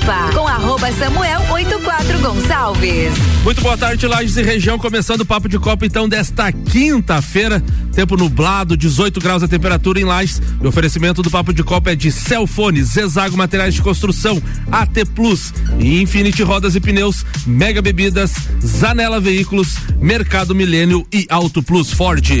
Copa, com arroba Samuel 84 Gonçalves. Muito boa tarde, Lages e região, começando o Papo de Copa então desta quinta-feira, tempo nublado, 18 graus a temperatura em Lages. O oferecimento do Papo de Copa é de Celfone, Zezago Materiais de Construção, AT Plus, Infinity Rodas e Pneus, Mega Bebidas, Zanela Veículos, Mercado Milênio e Auto Plus Ford.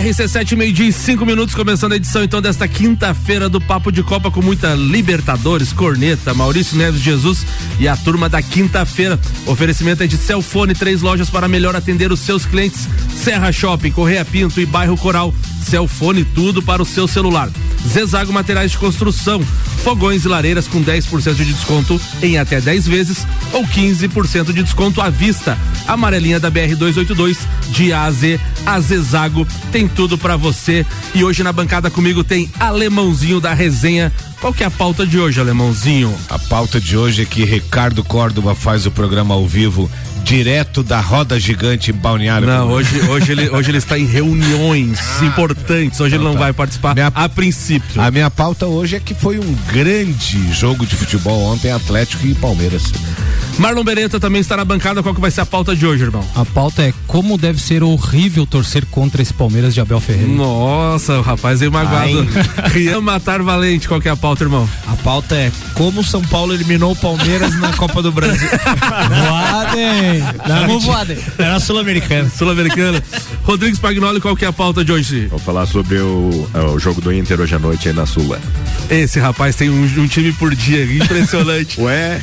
RC7, meio-dia e cinco minutos, começando a edição então desta quinta-feira do Papo de Copa com muita Libertadores, Corneta, Maurício Neves Jesus e a turma da quinta-feira. Oferecimento é de Celfone, três lojas para melhor atender os seus clientes. Serra Shopping, Correia Pinto e Bairro Coral. Celfone, tudo para o seu celular. Zezago Materiais de Construção, fogões e lareiras com 10% de desconto em até 10 vezes ou 15% de desconto à vista. Amarelinha da BR 282 de A a Z, a Zezago tem tudo para você. E hoje na bancada comigo tem Alemãozinho da resenha. Qual que é a pauta de hoje, Alemãozinho? A pauta de hoje é que Ricardo Córdova faz o programa ao vivo direto da roda gigante balneário. Não, hoje, hoje, ele, hoje ele está em reuniões ah, importantes. Hoje ele não tá. vai participar minha, a princípio. A minha pauta hoje é que foi um grande jogo de futebol ontem, Atlético e Palmeiras. Marlon Beretta também está na bancada. Qual que vai ser a pauta de hoje, irmão? A pauta é como deve ser horrível torcer contra esse Palmeiras de Abel Ferreira. Nossa, o rapaz veio magoado. Rian Matar Valente, qual que é a pauta, irmão? A pauta é como o São Paulo eliminou o Palmeiras na Copa do Brasil. Voadem! Vamos voadem. Era sul-americana. Sul-americana. Rodrigues Pagnoli, qual que é a pauta de hoje? Vou falar sobre o, é, o jogo do Inter hoje à noite aí na Sula. Esse rapaz tem um, um time por dia, impressionante. Ué?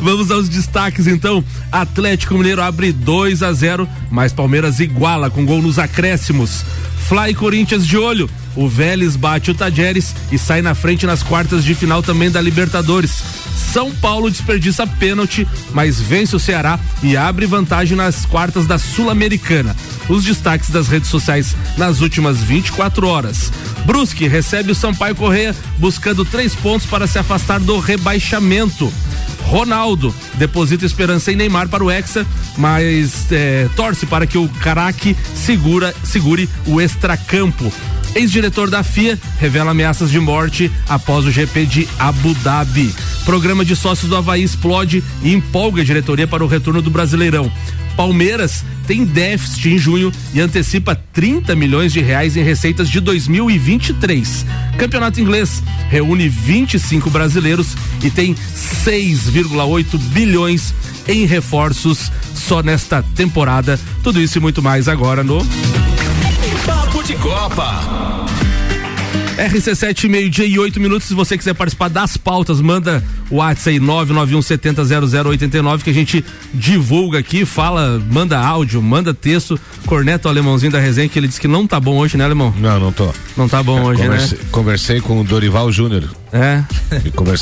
Vamos Vamos aos destaques então. Atlético Mineiro abre 2 a 0, mas Palmeiras iguala com gol nos acréscimos. Fly Corinthians de olho. O Vélez bate o Tajeres e sai na frente nas quartas de final também da Libertadores. São Paulo desperdiça pênalti, mas vence o Ceará e abre vantagem nas quartas da Sul-Americana. Os destaques das redes sociais nas últimas 24 horas. Brusque recebe o Sampaio Correia buscando três pontos para se afastar do rebaixamento. Ronaldo deposita esperança em Neymar para o Hexa, mas é, torce para que o Caraque segura, segure o extracampo. Ex-diretor da FIA revela ameaças de morte após o GP de Abu Dhabi. Programa de sócios do Havaí explode e empolga a diretoria para o retorno do Brasileirão. Palmeiras tem déficit em junho e antecipa 30 milhões de reais em receitas de 2023. Campeonato inglês reúne 25 brasileiros e tem 6,8 bilhões em reforços só nesta temporada. Tudo isso e muito mais agora no de Copa. RC7, meio-dia e oito minutos. Se você quiser participar das pautas, manda o WhatsApp aí 991700089 que a gente divulga aqui, fala, manda áudio, manda texto. Corneta o alemãozinho da resenha que ele disse que não tá bom hoje, né, alemão? Não, não tô. Não tá bom hoje, conversei, né? Conversei com o Dorival Júnior. É.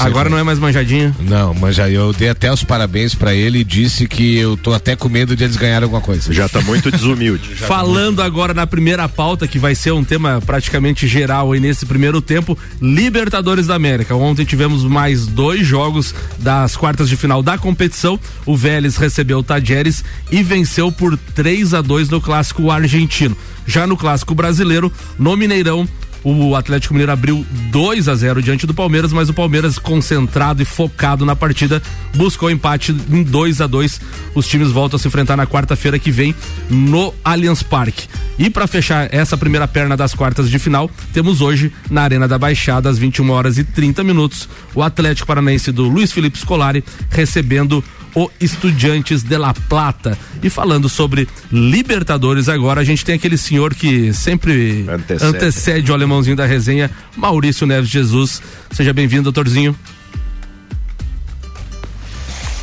Agora não é mais manjadinha? Não, mas já eu dei até os parabéns para ele e disse que eu tô até com medo de eles ganharem alguma coisa. Já tá muito desumilde. Falando tá muito... agora na primeira pauta, que vai ser um tema praticamente geral aí nesse primeiro tempo, Libertadores da América. Ontem tivemos mais dois jogos das quartas de final da competição. O Vélez recebeu o Tajeres e venceu por 3 a 2 no clássico argentino. Já no clássico brasileiro, no Mineirão, o Atlético Mineiro abriu 2 a 0 diante do Palmeiras, mas o Palmeiras concentrado e focado na partida buscou empate em 2 a 2. Os times voltam a se enfrentar na quarta-feira que vem no Allianz Parque. E para fechar essa primeira perna das quartas de final, temos hoje na Arena da Baixada às 21 horas e 30 minutos o Atlético Paranaense do Luiz Felipe Scolari recebendo o Estudiantes de La Plata. E falando sobre Libertadores agora, a gente tem aquele senhor que sempre antecede, antecede o alemãozinho da resenha, Maurício Neves Jesus. Seja bem-vindo, doutorzinho.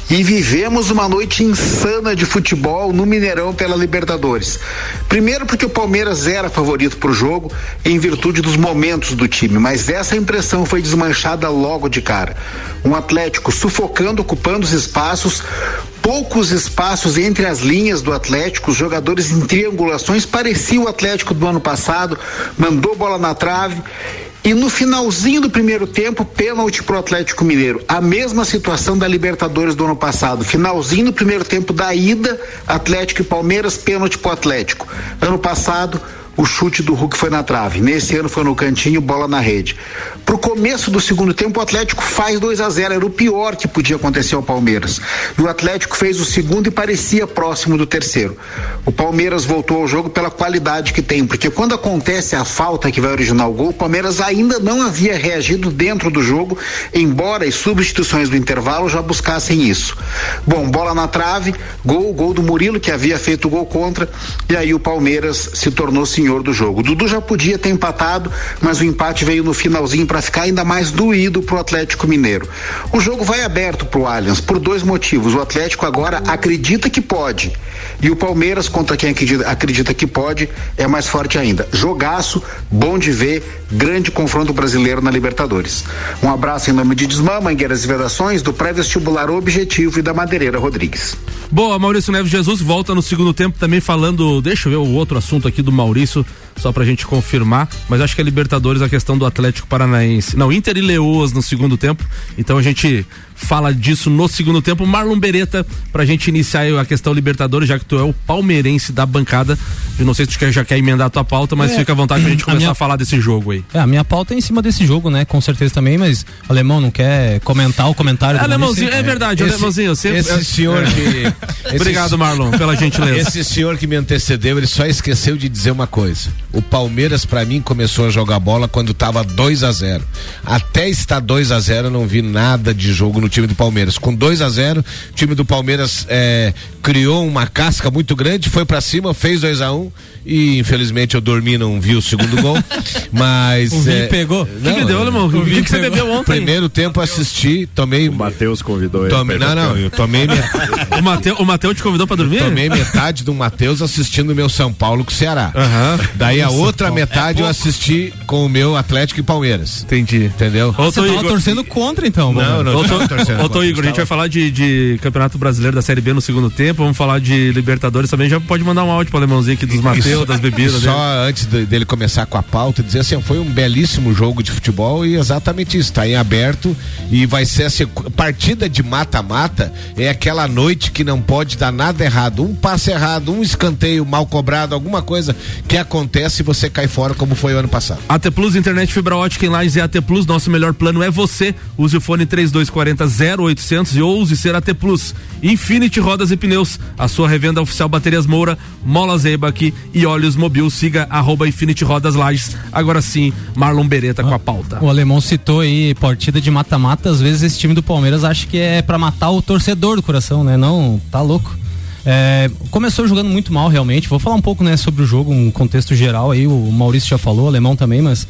E vivemos uma noite insana de futebol no Mineirão pela Libertadores. Primeiro porque o Palmeiras era favorito para o jogo em virtude dos momentos do time, mas essa impressão foi desmanchada logo de cara. Um Atlético sufocando, ocupando os espaços, poucos espaços entre as linhas do Atlético, os jogadores em triangulações, parecia o Atlético do ano passado, mandou bola na trave e no finalzinho do primeiro tempo, pênalti pro Atlético Mineiro. A mesma situação da Libertadores do ano passado. Finalzinho do primeiro tempo da ida, Atlético e Palmeiras, pênalti pro Atlético. Ano passado, o chute do Hulk foi na trave. Nesse ano foi no cantinho, bola na rede. Pro começo do segundo tempo, o Atlético faz 2 a 0 Era o pior que podia acontecer ao Palmeiras. E o Atlético fez o segundo e parecia próximo do terceiro. O Palmeiras voltou ao jogo pela qualidade que tem, porque quando acontece a falta que vai originar o gol, o Palmeiras ainda não havia reagido dentro do jogo, embora as substituições do intervalo já buscassem isso. Bom, bola na trave, gol, gol do Murilo, que havia feito o gol contra, e aí o Palmeiras se tornou senhor do jogo. O Dudu já podia ter empatado, mas o empate veio no finalzinho para ficar ainda mais doído pro Atlético Mineiro. O jogo vai aberto pro Allianz por dois motivos. O Atlético agora acredita que pode. E o Palmeiras, contra quem acredita, acredita que pode, é mais forte ainda. Jogaço, bom de ver, grande confronto brasileiro na Libertadores. Um abraço em nome de Desmã, Mangueiras e Vedações, do pré-vestibular Objetivo e da Madeireira Rodrigues. Boa, Maurício Neves Jesus volta no segundo tempo também falando. Deixa eu ver o outro assunto aqui do Maurício, só pra gente confirmar. Mas acho que é Libertadores a questão do Atlético Paranaense. Não, Inter e Leoas no segundo tempo. Então a gente fala disso no segundo tempo. Marlon Beretta, pra gente iniciar a questão Libertadores, já que tu é o palmeirense da bancada. Eu não sei se tu quer, já quer emendar a tua pauta, mas É, fica à vontade pra gente a começar a, minha- falar desse jogo aí. É, a minha pauta é em cima desse jogo, né? Com certeza também, mas o Alemão não quer comentar o comentário do Alemãozinho, é verdade, Esse- Alemãozinho, eu sempre. Esse senhor É. que. esse- Obrigado, Marlon, pela gentileza. Esse senhor que me antecedeu, ele só esqueceu de dizer uma coisa. O Palmeiras, pra mim, começou a jogar bola quando tava 2 a 0 Até estar 2 a 0 eu não vi nada de jogo no time do Palmeiras. Com 2 a 0 o time do Palmeiras eh, criou uma casca muito grande, foi pra cima, fez 2 a 1 e infelizmente eu dormi não vi o segundo gol. Mas. O Vini eh, pegou? O que, que deu, Alemão? O que, que você bebeu ontem? Primeiro tempo assisti, tomei. O Matheus convidou ele. Tomei, não, não, eu tomei minha, O Mateu, o Mateu te convidou pra dormir? Tomei metade do Matheus assistindo o meu São Paulo com o Ceará. Aham. Daí a outra Paulo. metade É eu assisti com o meu Atlético e Palmeiras. Entendi. Entendeu? Ô, Você tava Igor- torcendo contra, então. Não, mano. não. Ô, tô, torcendo ô, Igor, a gente vai falar de, de Campeonato Brasileiro da Série B no segundo tempo, vamos falar de Libertadores também. Já pode mandar um áudio pro alemãozinho aqui dos Das bebidas E dele. Só antes de- dele começar com a pauta, dizer assim, foi um belíssimo jogo de futebol e exatamente isso, tá em aberto e vai ser partida de mata-mata é aquela noite que não pode dar nada errado, um passe errado, um escanteio mal cobrado, alguma coisa que acontece e você cai fora como foi o ano passado. AT Plus, internet fibra ótica em Lages e AT Plus, nosso melhor plano é você. Use o fone 3240 0800 e ouse ser AT Plus. Infinity Rodas e Pneus, a sua revenda oficial Baterias Moura, Mola Zeibach e Óleos Mobil. Siga arroba Infinity Rodas Lages. Agora sim, Marlon Beretta com a pauta. O alemão citou aí partida de mata-mata. Às vezes esse time do Palmeiras acha que é pra matar o torcedor do coração, né? Não, tá louco. É, começou jogando muito mal, realmente. Vou falar um pouco né, sobre o jogo, um contexto geral aí. O Maurício já falou, o alemão também, mas.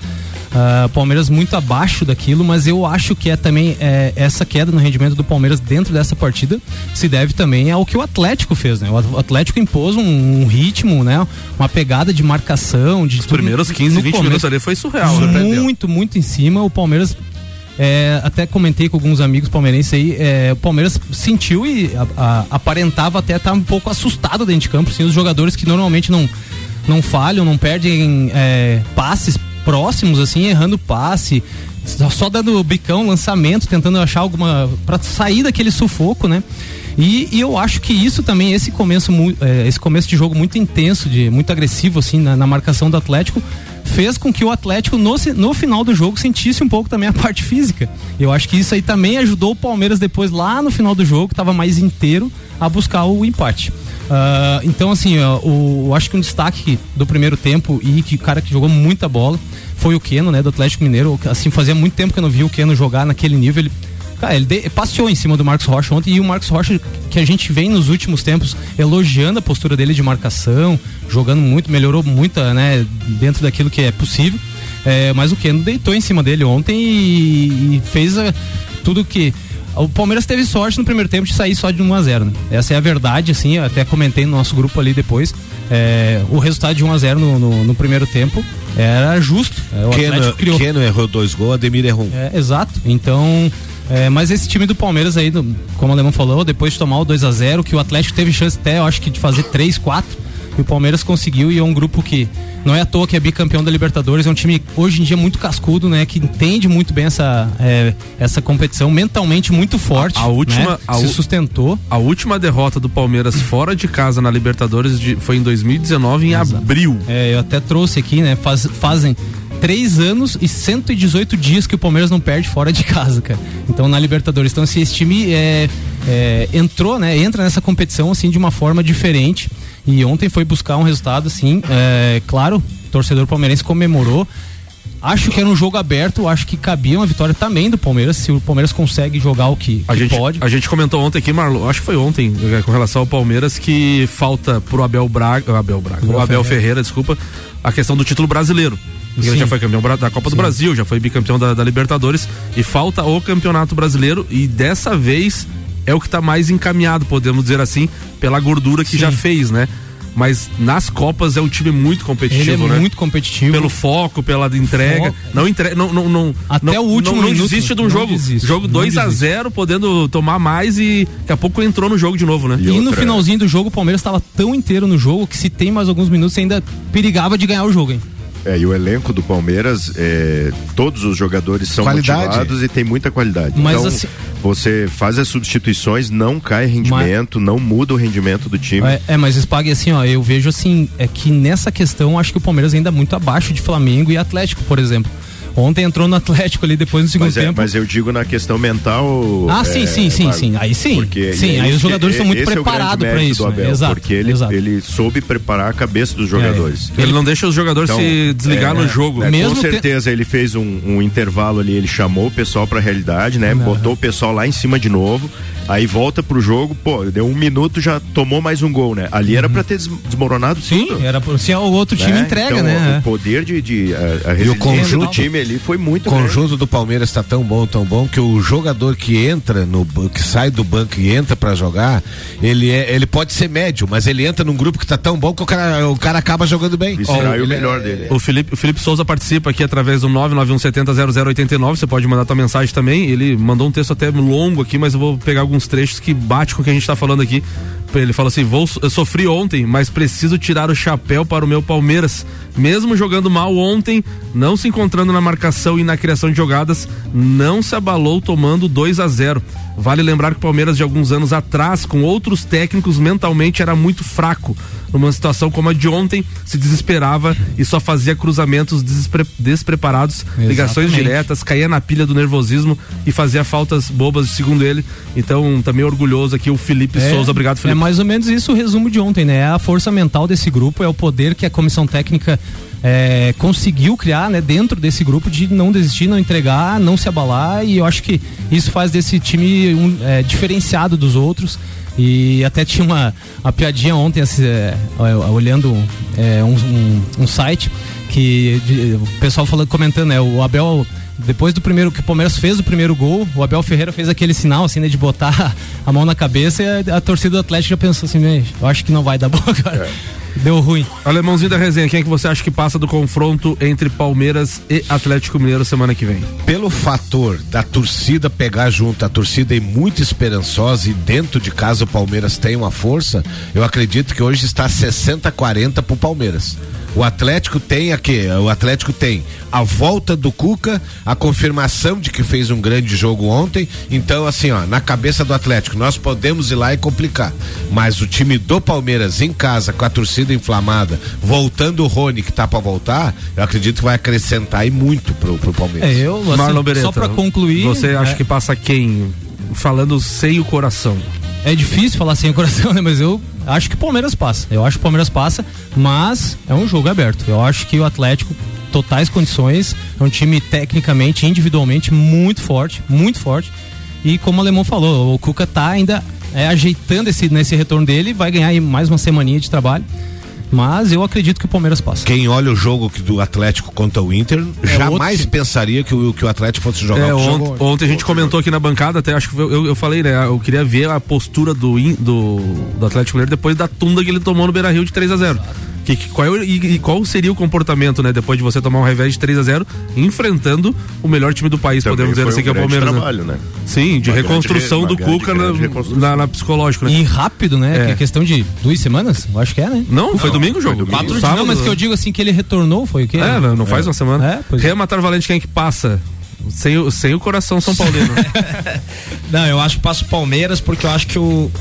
Ah, Palmeiras muito abaixo daquilo, mas eu acho que é também é, essa queda no rendimento do Palmeiras dentro dessa partida se deve também ao que o Atlético fez, né? O Atlético impôs um, um ritmo, né? Uma pegada de marcação, de Os primeiros 15, 20 minutos ali foi surreal, né? muito, muito em cima. O Palmeiras. é, até comentei com alguns amigos palmeirenses aí. é, o Palmeiras sentiu e a- a- aparentava até estar um pouco assustado dentro de campo. Assim, os jogadores que normalmente não, não falham, não perdem é, passes próximos, assim, errando passe. Só dando bicão, lançamento, tentando achar alguma. para sair daquele sufoco, né? E, e eu acho que isso também, esse começo, é, esse começo de jogo muito intenso, de muito agressivo, assim, na, na marcação do Atlético, fez com que o Atlético, no, no final do jogo, sentisse um pouco também a parte física. Eu acho que isso aí também ajudou o Palmeiras depois, lá no final do jogo, que estava mais inteiro, a buscar o empate. Ah, então, assim, ó, o, eu acho que um destaque do primeiro tempo e que o cara que jogou muita bola foi o Keno, né, do Atlético Mineiro. Assim, fazia muito tempo que eu não vi o Keno jogar naquele nível. Ele, cara, ele de- passeou em cima do Marcos Rocha ontem e o Marcos Rocha, que a gente vem nos últimos tempos elogiando a postura dele de marcação, jogando muito, melhorou muito, né, dentro daquilo que é possível. É, mas o Keno deitou em cima dele ontem e, e fez a- tudo que o Palmeiras teve sorte no primeiro tempo de sair só de 1 a 0 né? Essa é a verdade, assim, eu até comentei no nosso grupo ali depois. É, o resultado de 1 a 0 no, no, no primeiro tempo era justo. É, o Keno, Atlético criou. Keno errou dois gols, Ademir errou um. É, exato. Então, é, mas esse time do Palmeiras aí, do- como o Alemão falou, depois de tomar o 2 a 0 que o Atlético teve chance até, eu acho que de fazer 3, 4, e o Palmeiras conseguiu e é um grupo que não é à toa que é bicampeão da Libertadores, é um time hoje em dia muito cascudo, né, que entende muito bem essa é, essa competição, mentalmente muito forte, A- a última- né, a se sustentou. A última derrota do Palmeiras fora de casa na Libertadores de- foi em 2019, em Exato. abril. É, eu até trouxe aqui, né? faz- fazem três anos e 118 dias que o Palmeiras não perde fora de casa, cara. Então na Libertadores. Então, assim, esse time é, é, entrou, né? Entra nessa competição assim de uma forma diferente. E ontem foi buscar um resultado, assim, é, claro, o torcedor palmeirense comemorou. Acho que era um jogo aberto, acho que cabia uma vitória também do Palmeiras, se o Palmeiras consegue jogar o que, A que gente, pode. a gente comentou ontem aqui, Marlon, acho que foi ontem, eh, com relação ao Palmeiras, que falta pro Abel Braga, Abel Braga, o Abel Abel Ferreira. Ferreira, desculpa, a questão do título brasileiro. Ele Sim. já foi campeão da Copa do Sim. Brasil, já foi bicampeão da, da Libertadores e falta o Campeonato Brasileiro e dessa vez é o que tá mais encaminhado, podemos dizer assim, pela gordura que Sim. já fez, né? Mas nas Copas é um time muito Ele é competitivo, né? muito competitivo. pelo foco, pela entrega. Foco. Não, entre, não, não, não Até não, o último não, não minuto, desiste de um não jogo. desiste, jogo não 2 a desiste. 0 podendo tomar mais e daqui a pouco entrou no jogo de novo, né? E E no outra- finalzinho do jogo, o Palmeiras estava tão inteiro no jogo que se tem mais alguns minutos ainda perigava de ganhar o jogo, hein? É, e o elenco do Palmeiras, é, todos os jogadores são Qualidade. motivados e tem muita qualidade. Mas então, assim- você faz as substituições, não cai rendimento, não muda o rendimento do time. É, é, mas Spag, assim, ó, eu vejo assim, é que nessa questão acho que o Palmeiras ainda é muito abaixo de Flamengo e Atlético, por exemplo. Ontem entrou no Atlético ali depois no segundo Mas, é, tempo. mas eu digo na questão mental. Ah, é, sim, sim, sim, sim. Aí sim. Porque Sim, é aí os jogadores são muito é preparados pra mérito isso, do né? Abel, Exato, porque ele, exato. ele soube preparar a cabeça dos jogadores. Ele não deixa os jogadores Então, se desligar é, no jogo. é, Mesmo com te- certeza ele fez um, um intervalo ali, ele chamou o pessoal pra realidade, né? Botou o pessoal lá em cima de novo. Aí volta pro jogo, pô, deu um minuto, já tomou mais um gol, né? Ali era pra ter des- desmoronado Sim, tudo. era por se o outro time né? entrega, Então, né? O poder de, de a, a E o resiliência do conjunto- time ali foi muito O conjunto do Palmeiras está tão bom, tão bom que o jogador que entra no que sai do banco e entra pra jogar, ele é, ele pode ser médio, mas ele entra num grupo que tá tão bom que o cara, o cara acaba jogando bem. grande. Ó, o ele- melhor dele. O Felipe, o Felipe Souza participa aqui através do 991700089. Você pode mandar tua mensagem também. Ele mandou um texto até longo aqui, mas eu vou pegar alguns trechos que bate com o que a gente tá falando aqui. Ele fala assim: vou, eu sofri ontem, mas preciso tirar o chapéu para o meu Palmeiras. Mesmo jogando mal ontem, não se encontrando na marcação e na criação de jogadas, não se abalou tomando 2 a 0 Vale lembrar que o Palmeiras, de alguns anos atrás, com outros técnicos, mentalmente era muito fraco. Numa situação como a de ontem, se desesperava e só fazia cruzamentos despre- despreparados, ligações Exatamente. diretas, caía na pilha do nervosismo e fazia faltas bobas, segundo ele. Então, também orgulhoso aqui o Felipe Souza. Obrigado, É Felipe. mais ou menos isso o resumo de ontem, né? É a força mental desse grupo, é o poder que a comissão técnica é, conseguiu criar, né? Dentro desse grupo de não desistir, não entregar, não se abalar e eu acho que isso faz desse time um, é, diferenciado dos outros. E até tinha uma, uma piadinha ontem, assim, é, olhando é, um, um- um site que de- o pessoal falando, comentando, né? O Abel depois do primeiro que o Palmeiras fez o primeiro gol, o Abel Ferreira fez aquele sinal assim, né, de botar a mão na cabeça e a, a torcida do Atlético já pensou assim, "Meu, eu acho que não vai dar bom, cara. Deu ruim. Alemãozinho da resenha, quem é que você acha que passa do confronto entre Palmeiras e Atlético Mineiro semana que vem? Pelo fator da torcida pegar junto, a torcida é muito esperançosa e dentro de casa o Palmeiras tem uma força, eu acredito que hoje está 60-40 pro Palmeiras. O Atlético tem aqui, o Atlético tem a volta do Cuca, a confirmação de que fez um grande jogo ontem. Então, assim, ó, na cabeça do Atlético, nós podemos ir lá e complicar. Mas o time do Palmeiras em casa, com a torcida inflamada, voltando o Rony que tá pra voltar, eu acredito que vai acrescentar e muito pro, pro Palmeiras. É, eu, assim, Marlon Beretta, só pra concluir. Você acha é, que passa quem? Falando sem o coração. É difícil falar sem o coração, né? Mas eu acho que o Palmeiras passa. Eu acho que o Palmeiras passa, mas é um jogo aberto. Eu acho que o Atlético, totais condições, é um time tecnicamente, individualmente, muito forte, muito forte. E como o Alemão falou, o Cuca tá ainda é, ajeitando esse, nesse retorno dele, vai ganhar aí mais uma semaninha de trabalho. Mas eu acredito que o Palmeiras passa. Quem olha o jogo que do Atlético contra o Inter, jamais outro- pensaria que o, que o Atlético fosse jogar É, o ont- jogou. ontem a gente comentou aqui na bancada, até acho que eu, eu- eu falei, né? Eu queria ver a postura do, do, do Atlético Mineiro depois da tunda que ele tomou no Beira Rio de 3 a 0 que, que- qual, é e, e qual seria o comportamento, né? Depois de você tomar um revés de 3 a 0 enfrentando o melhor time do país, Também podemos dizer assim, um que é o grande Palmeiras. né? trabalho, né? Sim, de Uma grande reconstrução re- do grande, Cuca na, grande na, na psicológico, né? E rápido, né? É. Que é questão de duas semanas, eu acho que é, né? Não, foi domingo o jogo. domingo. Quatro dias. Sábado, Não, mas que eu digo assim que ele retornou, foi o quê? É, não, não faz uma semana. É, pois é. Rematar Valente, quem é que passa? Sem, o- sem o coração São Paulino. Não, eu acho que passa o Palmeiras porque eu acho que o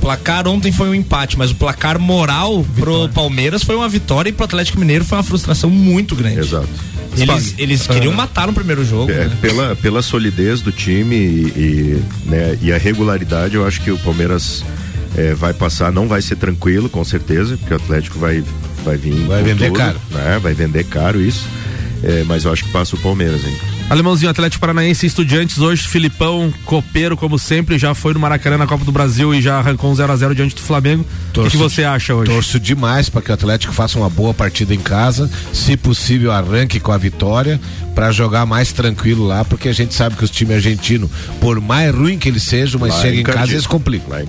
placar ontem foi um empate, mas o placar moral pro Palmeiras foi uma vitória e pro Atlético Mineiro foi uma frustração muito grande. Exato. Eles, eles queriam matar no primeiro jogo. É, né? pela, pela solidez do time e, e, né, e a regularidade, eu acho que o Palmeiras é, vai passar, não vai ser tranquilo, com certeza, porque o Atlético vai, vai vir. Vai vender tudo, caro. Né, vai vender caro isso. É, mas eu acho que passa o Palmeiras, hein? Alemãozinho Atlético Paranaense e Estudiantes hoje, Filipão, copeiro como sempre, já foi no Maracanã na Copa do Brasil e já arrancou um 0 a 0 diante do Flamengo. O que, você acha hoje? Torço demais para que o Atlético faça uma boa partida em casa, se possível arranque com a vitória para jogar mais tranquilo lá, porque a gente sabe que os times argentinos, por mais ruim que eles sejam, mas Lá chega em casa eles complicam. Lá.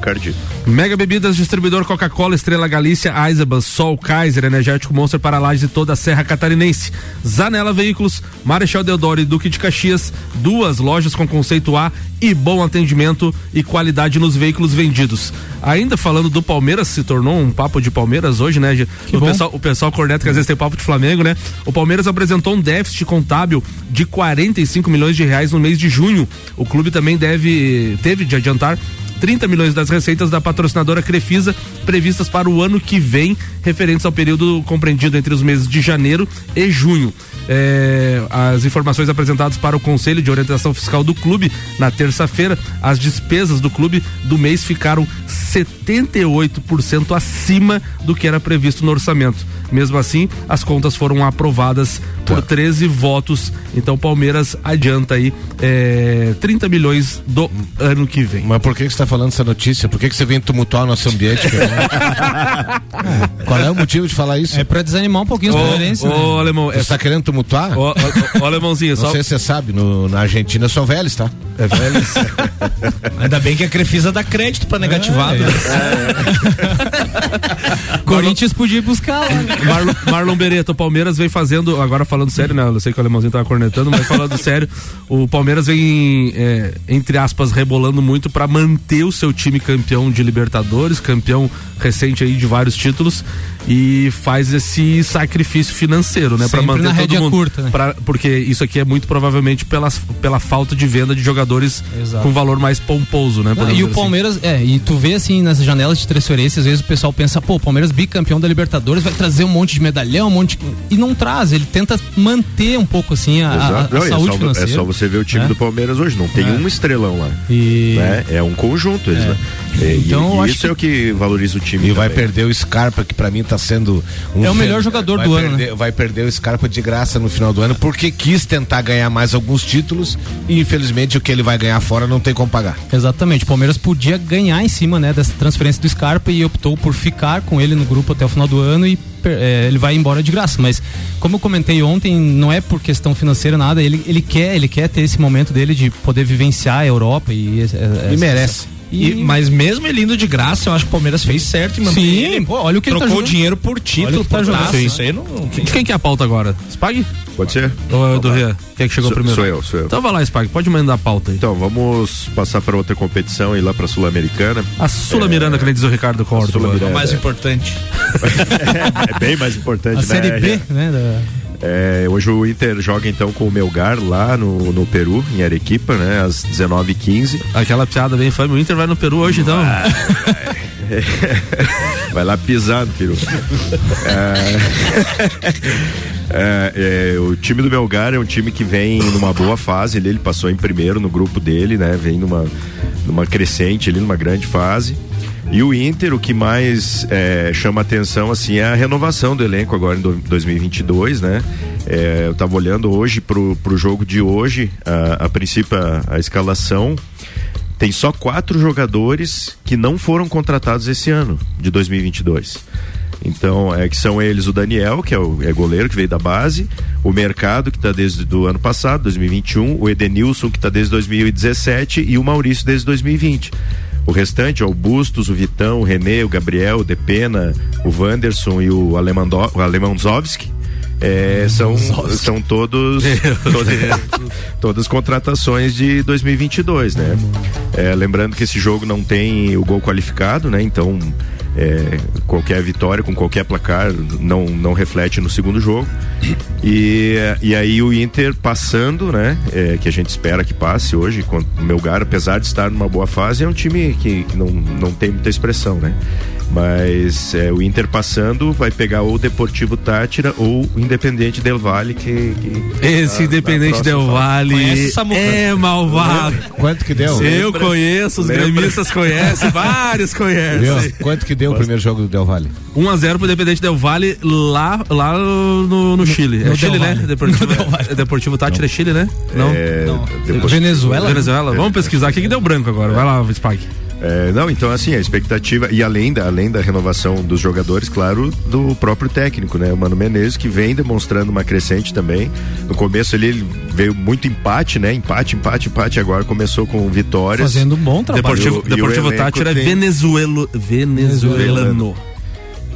Mega Bebidas, distribuidor Coca-Cola, Estrela Galícia, Eisenbahn, Sol, Kaiser, Energético Monster para Lages e toda a Serra Catarinense. Zanela Veículos, Marechal Deodoro e Duque de Caxias, duas lojas com conceito A e bom atendimento e qualidade nos veículos vendidos. Ainda falando do Palmeiras, se tornou um papo de Palmeiras hoje, né? O bom. pessoal, o pessoal corneta que às vezes tem papo de Flamengo, né? O Palmeiras apresentou um déficit contábil de 45 milhões de reais no mês de junho. O clube também deve teve de adiantar 30 milhões das receitas da patrocinadora Crefisa previstas para o ano que vem, referentes ao período compreendido entre os meses de janeiro e junho. É, as informações apresentadas para o Conselho de Orientação Fiscal do clube na terça-feira, as despesas do clube do mês ficaram 78% acima do que era previsto no orçamento. Mesmo assim, as contas foram aprovadas por 13 votos. Então, o Palmeiras adianta aí é, 30 milhões do ano que vem. Mas por que, que você está falando essa notícia? Por que, que você vem tumultuar o nosso ambiente? Qual é o motivo de falar isso? É pra desanimar um pouquinho os palmeirenses. Ô, né? ô, alemão, Você é, está querendo tumultuar? ô, ô, ô, alemãozinho, Não só. sei se você sabe, no- na Argentina são velhos, tá? É velho. Ainda bem que a Crefisa dá crédito pra negativado. né? Corinthians podia ir buscar lá. né? Marlon, Marlon Beretta, o Palmeiras vem fazendo, agora falando sério, né? Eu sei que o alemãozinho tava cornetando, mas falando sério, o Palmeiras vem, é, entre aspas, rebolando muito pra manter o seu time campeão de Libertadores, campeão recente aí de vários títulos e faz esse sacrifício financeiro, né? Sempre manter na todo mundo. curta, né? Pra- porque isso aqui é muito provavelmente pela, pela falta de venda de jogadores Exato. com valor mais pomposo, né? Não, e o assim. Palmeiras, é, e tu vê assim nas janelas de transferência, às vezes o pessoal pensa, pô, o Palmeiras bicampeão da Libertadores vai trazer um monte de medalhão, um monte de... E não traz, ele tenta manter um pouco assim a, a- a. Não, e é, saúde só, é financeira. só você ver o time É. do Palmeiras hoje, não tem É. um estrelão lá. E... Né? É um conjunto, eles, né? É, e- Então, eu e acho isso que- é o que valoriza o time. E vai também. perder o Scarpa, que pra mim tá sendo um É o melhor jogador vai do ano, perder- Vai perder o Scarpa de graça no final do ano, porque quis tentar ganhar mais alguns títulos e infelizmente o que ele vai ganhar fora não tem como pagar. Exatamente, o Palmeiras podia ganhar em cima né, dessa transferência do Scarpa e optou por ficar com ele no grupo até o final do ano e é, ele vai embora de graça. Mas como eu comentei ontem, não é por questão financeira nada, ele, ele quer, ele quer ter esse momento dele de poder vivenciar a Europa e, é, é, E merece. E- mas mesmo ele indo de graça, eu acho que o Palmeiras fez certo em manter Sim, ele. pô, olha o que ele tá Trocou jogando. dinheiro por título, tá por jogando. Isso aí não, não tem. De quem que é a pauta agora? Spag? Pode ser? Ou é do Rian? Quem é que chegou Sou- primeiro? sou eu, sou eu. Então vai lá, Spag, pode mandar a pauta aí. Então, vamos passar para outra competição e ir lá para a Sul-Americana. A Sula Miranda, que nem diz o Ricardo Sula Córdoba. Miranda. O mais importante. é bem mais importante, a né? Série B, né? da- É, hoje o Inter joga então com o Melgar lá no, no Peru, em Arequipa, né? Às 19h15. Aquela piada bem infame. O Inter vai no Peru hoje, então. Vai lá pisar no Peru. É, é, é, o time do Melgar é um time que vem numa boa fase. Ele, ele passou em primeiro no grupo dele, né? Vem numa, numa crescente ali, numa grande fase. E o Inter, o que mais é, chama atenção assim é a renovação do elenco agora em do- 2022, né? É, eu tava olhando hoje pro, pro jogo de hoje, a, a princípio a, a escalação tem só quatro jogadores que não foram contratados esse ano, de 2022. Então, é que são eles o Daniel, que é o é goleiro que veio da base, o Mercado, que está desde do ano passado, 2021, o Edenilson, que está desde 2017 e o Maurício desde 2020. O restante, ó, o Bustos, o Vitão, o Renê, o Gabriel, o Depena, o Wanderson e o, Alemando, o Alemãozovski, é, são, são todos todas, todas contratações de 2022, né? É, lembrando que esse jogo não tem o gol qualificado, né? Então é, qualquer vitória com qualquer placar não, não reflete no segundo jogo. E, e aí o Inter passando, né? É, que a gente espera que passe hoje, com o Melgar, apesar de estar numa boa fase, é um time que, que não, não tem muita expressão, né? Mas é, o Inter passando vai pegar ou o Deportivo Tátira ou o Independente Del Valle que, que esse Independente Del Valle é malvado. Quanto que deu? Eu conheço, os Lembra? gremistas conhecem, vários conhecem. Quanto que deu o primeiro jogo do Del Valle? 1 a 0 pro Independente Del Valle lá lá no, no Chile. No é Chile, né? Deportivo, Deportivo Tátira é Chile, né? Não. É, não. Venezuela. Venezuela. Vamos pesquisar aqui que deu branco agora. Vai lá, Spike. É, não, então assim, a expectativa, e além da, além da renovação dos jogadores, claro, do próprio técnico, né? O Mano Menezes, que vem demonstrando uma crescente também. No começo ali, ele veio muito empate, né? Empate, empate, empate, agora começou com vitórias. Fazendo um bom trabalho. Deportivo, e o, Deportivo Tátira é tem... venezuelo, venezuelano.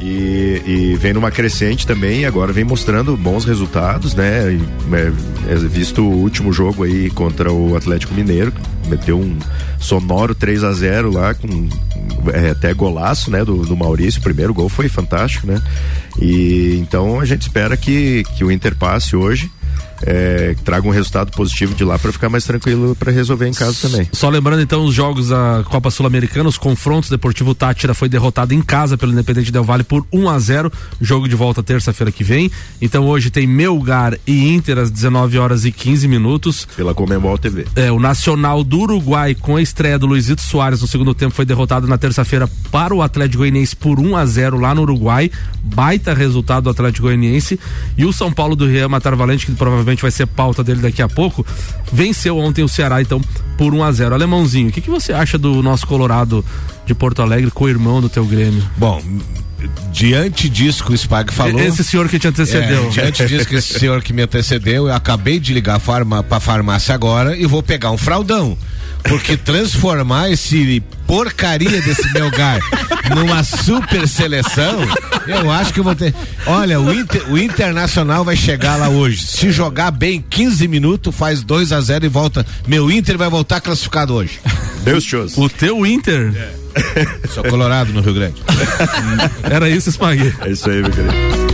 E, e, vem numa crescente também, agora vem mostrando bons resultados, né? É, é, visto o último jogo aí contra o Atlético Mineiro, meteu um sonoro 3 a 0 lá, com é, até golaço, né? Do, do Maurício, o primeiro gol foi fantástico, né? E então a gente espera que, que o Inter passe hoje é, traga um resultado positivo de lá para ficar mais tranquilo para resolver em casa também. Só lembrando então os jogos da Copa Sul-Americana, os confrontos, Deportivo Tátira foi derrotado em casa pelo Independente Del Valle por 1 a 0, jogo de volta terça-feira que vem. Então hoje tem Melgar e Inter às 19 horas e 15 minutos pela Comembol TV. É, o Nacional do Uruguai com a estreia do Luizito Soares no segundo tempo foi derrotado na terça-feira para o Atlético Goianiense por 1 a 0 lá no Uruguai. Baita resultado do Atlético Goianiense e o São Paulo do Real Matar Valente que provavelmente provavelmente vai ser pauta dele daqui a pouco, venceu ontem o Ceará, então, por 1 a 0 Alemãozinho, o que, que você acha do nosso Colorado de Porto Alegre, co-irmão do teu Grêmio? Bom, diante disso que o Spag falou. Esse senhor que te antecedeu. É, diante disso que esse senhor que me antecedeu, eu acabei de ligar farma, pra farmácia agora e vou pegar um fraldão. Porque transformar esse porcaria desse Melgar numa super seleção, eu acho que eu vou ter. Olha, o, Inter, o Internacional vai chegar lá hoje. Se jogar bem 15 minutos, faz 2 a 0 e volta. Meu Inter vai voltar classificado hoje. Deus shows. O teu Inter? É. Sou colorado no Rio Grande. Era isso, Spaghetti. É isso aí, meu querido.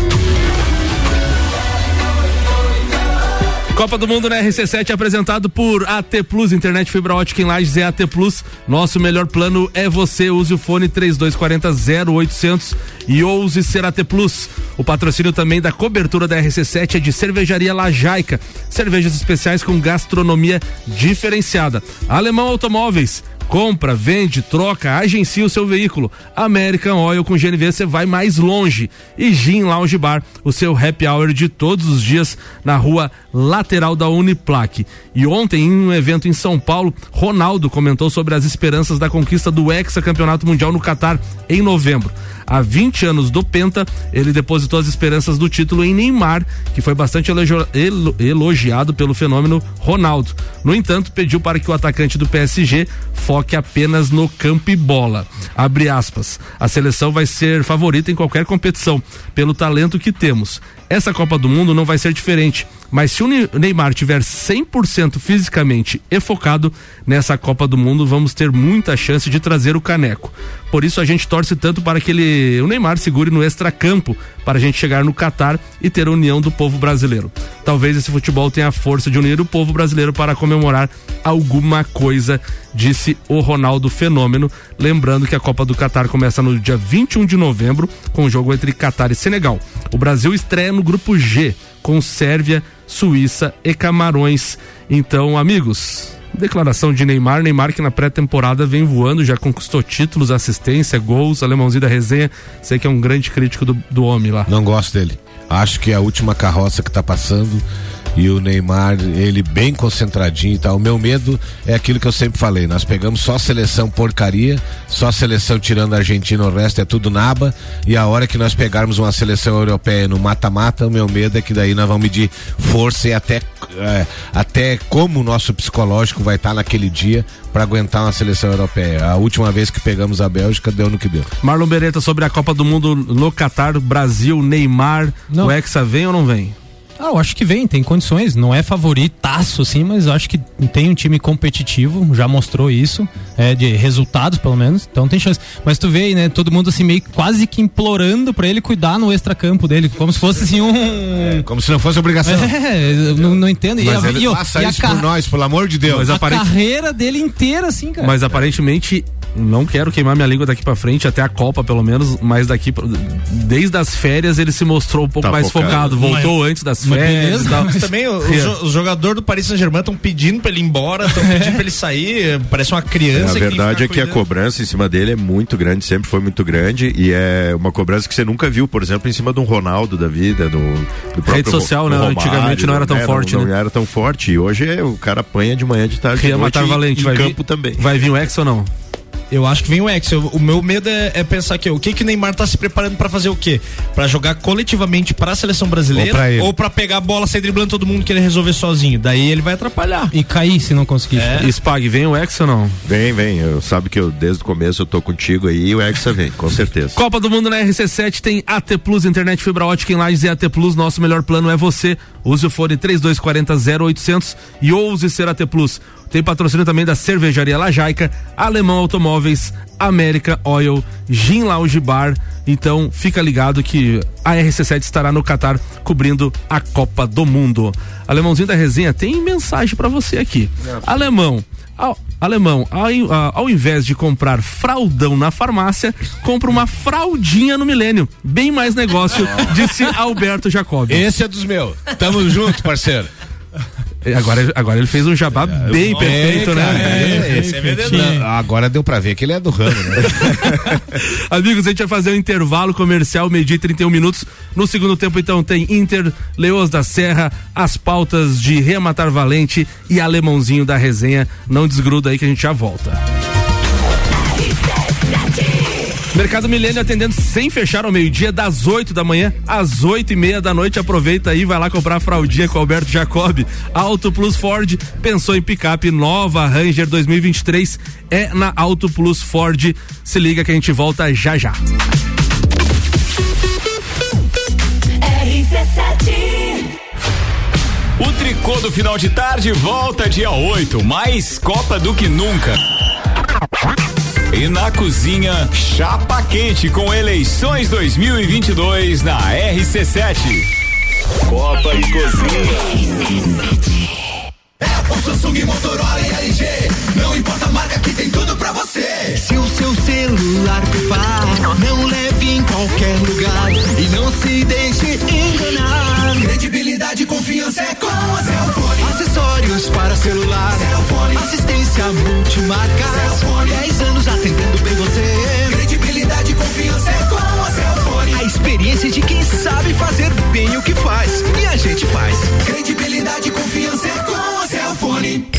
Copa do Mundo na RC7 apresentado por AT Plus, internet fibra ótica em Lages é AT Plus. Nosso melhor plano é você. Use o fone 3240 0800 e ouse ser AT Plus. O patrocínio também da cobertura da RC7 é de Cervejaria Lajaica. Cervejas especiais com gastronomia diferenciada. Alemão Automóveis Compra, vende, troca, agencia o seu veículo. American Oil com GNV você vai mais longe. E Gin Lounge Bar, o seu happy hour de todos os dias na rua lateral da Uniplaque. E ontem, em um evento em São Paulo, Ronaldo comentou sobre as esperanças da conquista do hexacampeonato mundial no Catar em novembro há 20 anos do Penta, ele depositou as esperanças do título em Neymar, que foi bastante elogiado pelo fenômeno Ronaldo. No entanto, pediu para que o atacante do PSG foque apenas no campo e bola. Abre aspas. A seleção vai ser favorita em qualquer competição, pelo talento que temos. Essa Copa do Mundo não vai ser diferente. Mas se o Neymar tiver 100% fisicamente e focado nessa Copa do Mundo, vamos ter muita chance de trazer o caneco. Por isso a gente torce tanto para que ele, o Neymar segure no extracampo para a gente chegar no Catar e ter a união do povo brasileiro. Talvez esse futebol tenha a força de unir o povo brasileiro para comemorar alguma coisa, disse o Ronaldo Fenômeno. Lembrando que a Copa do Catar começa no dia 21 de novembro, com o jogo entre Catar e Senegal. O Brasil estreia no grupo G, com Sérvia, Suíça e Camarões. Então, amigos, declaração de Neymar, Neymar que na pré-temporada vem voando, já conquistou títulos, assistência, gols, alemãozinho da resenha. Sei que é um grande crítico do, do homem lá. Não gosto dele. Acho que é a última carroça que tá passando e o Neymar, ele bem concentradinho e tal. O meu medo é aquilo que eu sempre falei, nós pegamos só seleção porcaria, só seleção tirando a Argentina, o resto é tudo naba, e a hora que nós pegarmos uma seleção europeia no mata-mata, o meu medo é que daí nós vamos medir força e até, é, até como o nosso psicológico vai estar naquele dia para aguentar uma seleção europeia. A última vez que pegamos a Bélgica deu no que deu. Marlon Beretta sobre a Copa do Mundo no Catar, Brasil, Neymar, Não. o Hexa vem ou não vem? Ah, eu acho que vem, tem condições. Não é favoritaço, assim, mas eu acho que tem um time competitivo, já mostrou isso, é, de resultados, pelo menos, então tem chance. Mas tu vê aí, né, todo mundo assim, meio quase que implorando pra ele cuidar no extracampo dele, como se fosse assim um. Como se não fosse obrigação. É, eu não, não entendo. Mas e a, ele e faça e a isso ca- por nós, pelo amor de Deus. Mas a aparente- carreira dele inteira, assim, cara. Mas aparentemente, não quero queimar minha língua daqui pra frente, até a Copa pelo menos, mas daqui, pra- desde as férias ele se mostrou um pouco Tá mais focado. focado, voltou antes das mas férias beleza, e tal. Mas também os, É. os jogadores do Paris Saint-Germain estão pedindo pra ele ir embora, estão pedindo pra ele sair, parece uma criança. A que tem verdade é que a cobrança em cima dele é muito grande, sempre foi muito grande e é uma cobrança que você nunca viu, por exemplo, em cima de um Ronaldo da vida, do, do próprio Rede social, Ro- né? Romário, Antigamente não era tão né? forte, não, né? Não era tão forte e hoje é, o cara apanha de manhã, de tarde, de Queria noite matar e- valente, em vai campo vir, também. Vai vir o Hexa ou não? Eu acho que vem o Excel. O meu medo é, é pensar que o que que o Neymar tá se preparando pra fazer o quê? Pra jogar coletivamente pra seleção brasileira Ou pra ele. ou pra pegar a bola, sair driblando todo mundo que ele resolver sozinho. Daí ele vai atrapalhar. E cair se não conseguir. É. Spag, vem o Hexa ou não? Vem, vem, eu sabe que eu desde o começo eu tô contigo aí e o Hexa vem, com certeza. Copa do Mundo na RC7 tem AT Plus, internet fibra ótica em Lages e AT Plus. Nosso melhor plano é você. Use o fone 3240 0800 e ouse ser AT Plus. Tem patrocínio também da Cervejaria Lajaica, Alemão Automóveis, América Oil, Gin Lounge Bar. Então fica ligado que a RC7 estará no Catar cobrindo a Copa do Mundo. Alemãozinho da resenha tem mensagem pra você aqui. Alemão, ao, alemão, ao, ao invés de comprar fraldão na farmácia, compra uma fraldinha no milênio. Bem mais negócio, disse Alberto Jacob. Esse é dos meus. Tamo junto, parceiro. Agora, agora ele fez um jabá bem perfeito, cara, né? é, esse é. Agora deu pra ver que ele é do ramo, né? Amigos, a gente vai fazer um intervalo comercial, meio-dia e 31 minutos. No segundo tempo, então, tem Inter, Leões da Serra, as pautas de Rematar Valente e Alemãozinho da resenha. Não desgruda aí que a gente já volta. Mercado Milênio atendendo sem fechar ao meio-dia, das 8 da manhã às 8 e meia da noite. Aproveita aí, vai lá comprar a fraldinha com Alberto Jacob. Auto Plus Ford, pensou em picape nova Ranger 2023, é na Auto Plus Ford. Se liga que a gente volta já já. O tricô do final de tarde volta dia 8, mais Copa do que nunca. E na cozinha, chapa quente com eleições 2022 na RC7. Copa e cozinha. O Samsung, Motorola e LG. Não importa a marca que tem tudo pra você. Se o seu celular pifar, não leve em qualquer lugar. E não se deixe enganar. Credibilidade e confiança é com a Cellfone. Acessórios para celular. Cellfone. Assistência multimarca. Cellfone. 10 anos atendendo bem você. Credibilidade e confiança é com a Cellfone. A experiência de quem sabe fazer bem o que faz. E a gente faz. Credibilidade e confiança é com a money.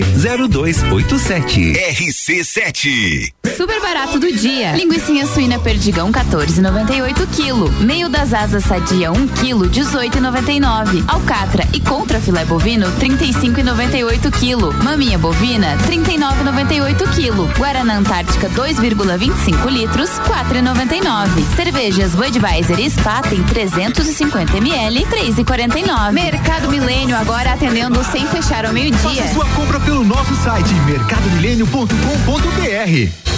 02 3287. RC7. Super barato do dia. Linguiça suína perdigão 14,98 kg. Meio das asas sadia 1 kg 18,99. Alcatra e contra filé bovino 35,98 kg. Maminha bovina 39,98 kg. Guaraná Antártica 2,25 litros 4,99. Cervejas Budweiser e Spaten 350 ml 3,49. Mercado Milênio agora atendendo sem fechar ao meio-dia. Faça sua compra pelo nosso site mercadomilênio.com.br.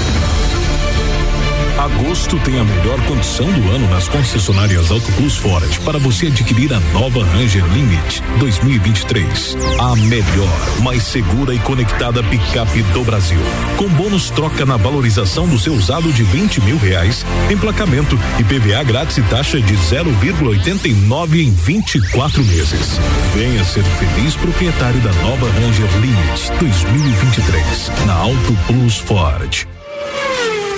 Agosto tem a melhor condição do ano nas concessionárias Auto Plus Ford para você adquirir a nova Ranger Limit 2023. A melhor, mais segura e conectada picape do Brasil. Com bônus troca na valorização do seu usado de 20 mil reais, emplacamento e PVA grátis e taxa de 0,89 em 24 meses. Venha ser feliz proprietário da nova Ranger Limit 2023 na Auto Plus Ford.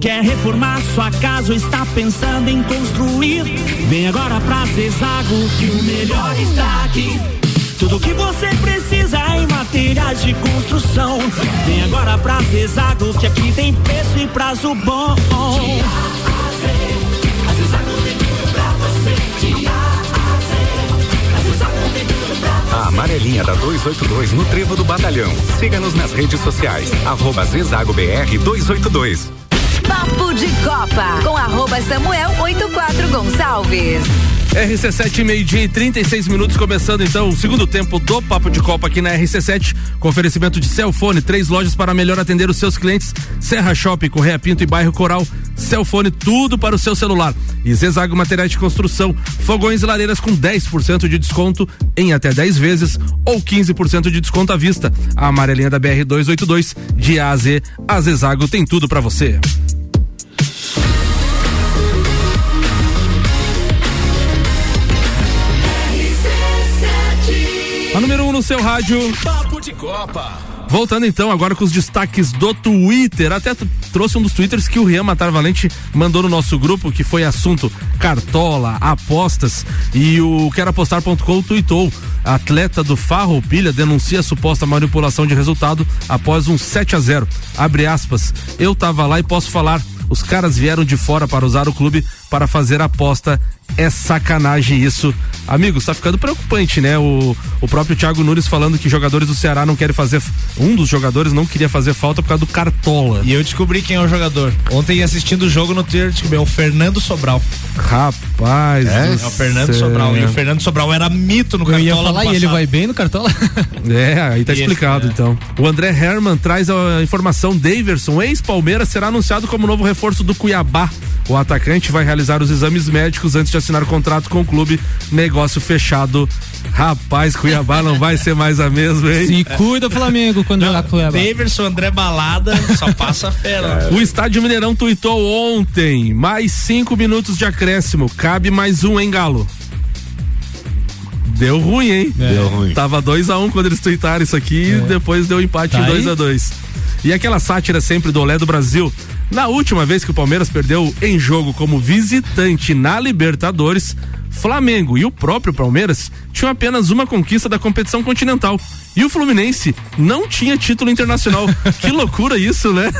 Quer reformar sua casa ou está pensando em construir? Vem agora pra Zezago que o melhor está aqui. Tudo que você precisa em materiais de construção. Vem agora pra Zezago que aqui tem preço e prazo bom. A amarelinha da 282 no Trevo do Batalhão. Siga-nos nas redes sociais. Arroba Zezago BR 282. Papo de Copa com arroba Samuel 84 Gonçalves. RC7, meio-dia e 36 minutos, começando então o segundo tempo do Papo de Copa aqui na RC7, com oferecimento de Celfone, três lojas para melhor atender os seus clientes, Serra Shopping, Correia Pinto e Bairro Coral, Celfone, tudo para o seu celular. E Zezago Materiais de Construção, fogões e lareiras com 10% de desconto em até 10 vezes ou 15% de desconto à vista. A amarelinha da BR 282, de A a Z, a Zezago tem tudo para você. A número 1 um no seu rádio. Papo de Copa. Voltando então agora com os destaques do Twitter. Até trouxe um dos twitters que o Rian Matar Valente mandou no nosso grupo, que foi assunto cartola, apostas. E o queroapostar.com tweetou. Atleta do Farroupilha denuncia suposta manipulação de resultado após um 7 a 0 Abre aspas. Eu tava lá e posso falar. Os caras vieram de fora para usar o clube para fazer aposta. É sacanagem isso. Amigos, tá ficando preocupante, né? O, o próprio Thiago Nunes falando que jogadores do Ceará não querem fazer. Um dos jogadores não queria fazer falta por causa do Cartola. E eu descobri quem é o jogador. Ontem assistindo o jogo no Twitter, descobri, é o Fernando Sobral. Rapaz, é, é o Fernando céu. Sobral. E o Fernando Sobral era mito no Eu Cartola. ia ano falar, e ele vai bem no Cartola? É, aí tá Isso, explicado é. então. O André Herman traz a informação: Daverson, ex-Palmeiras, será anunciado como novo reforço do Cuiabá. O atacante vai realizar os exames médicos antes de assinar contrato com o clube. Negócio fechado. Rapaz, Cuiabá não vai ser mais a mesma, hein? Se cuida, Flamengo, quando jogar com o Cuiabá. Daverson, André Balada, só passa fera. O Estádio Mineirão tuitou ontem. Mais cinco minutos de acréscimo. Cabe mais um, hein, Galo? Deu ruim, hein? Deu ruim. Tava 2 a 1 um quando eles tuitaram isso aqui e depois deu empate Tá em aí? 2 a 2 E aquela sátira sempre do Olé do Brasil. Na última vez que o Palmeiras perdeu em jogo como visitante na Libertadores, Flamengo e o próprio Palmeiras tinham apenas uma conquista da competição continental. E o Fluminense não tinha título internacional. que loucura isso, né?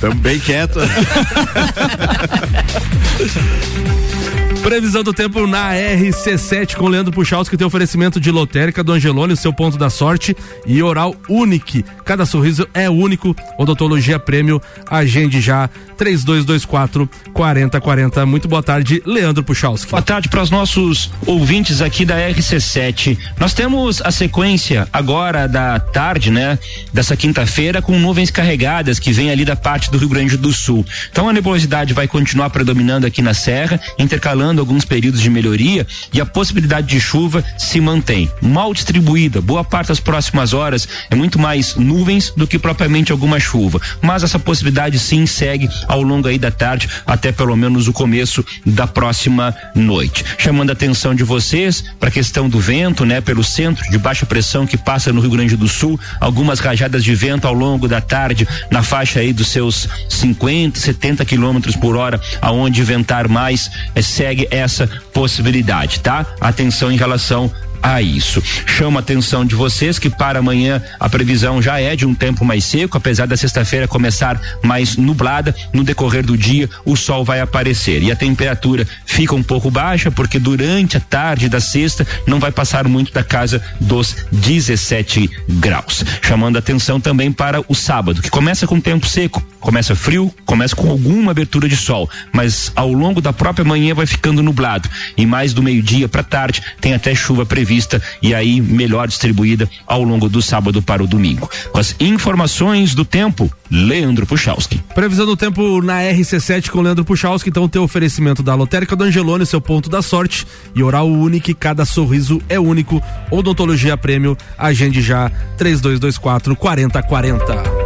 Tamo bem quieto. Previsão do tempo na RC7 com Leandro Puxaus, que tem oferecimento de lotérica do Angelone, o seu ponto da sorte e oral Unique. Cada sorriso é único. Odontologia Prêmio, agende já 3224 4040. Muito boa tarde, Leandro Puxaus. Boa tarde para os nossos ouvintes aqui da RC7. Nós temos a sequência agora da tarde, né, dessa quinta-feira com nuvens carregadas que vem ali da parte do Rio Grande do Sul. Então a nebulosidade vai continuar predominando aqui na serra, intercalando alguns períodos de melhoria e a possibilidade de chuva se mantém. Mal distribuída, boa parte das próximas horas é muito mais nuvens do que propriamente alguma chuva, mas essa possibilidade sim segue ao longo aí da tarde até pelo menos o começo da próxima noite. Chamando a atenção de vocês para a questão do vento, né, pelo centro de baixa pressão que passa no Rio Grande do Sul, algumas rajadas de vento ao longo da tarde na faixa aí dos seus 50, 70 quilômetros por hora, aonde ventar mais, eh, segue essa possibilidade, tá? Atenção em relação a isso. Chama a atenção de vocês que para amanhã a previsão já é de um tempo mais seco, apesar da sexta-feira começar mais nublada, no decorrer do dia o sol vai aparecer e a temperatura fica um pouco baixa porque durante a tarde da sexta não vai passar muito da casa dos 17 graus. Chamando a atenção também para o sábado, que começa com tempo seco, começa frio, começa com alguma abertura de sol, mas ao longo da própria manhã vai ficando nublado e mais do meio-dia para tarde tem até chuva prevista e aí melhor distribuída ao longo do sábado para o domingo. Com as informações do tempo, Leandro Puchalski. Previsão do tempo na RC7 com Leandro Puchalski, então tem oferecimento da Lotérica do Angelone, seu ponto da sorte, e Oral Único, cada sorriso é único. Odontologia Prêmio, agende já 3224 4040.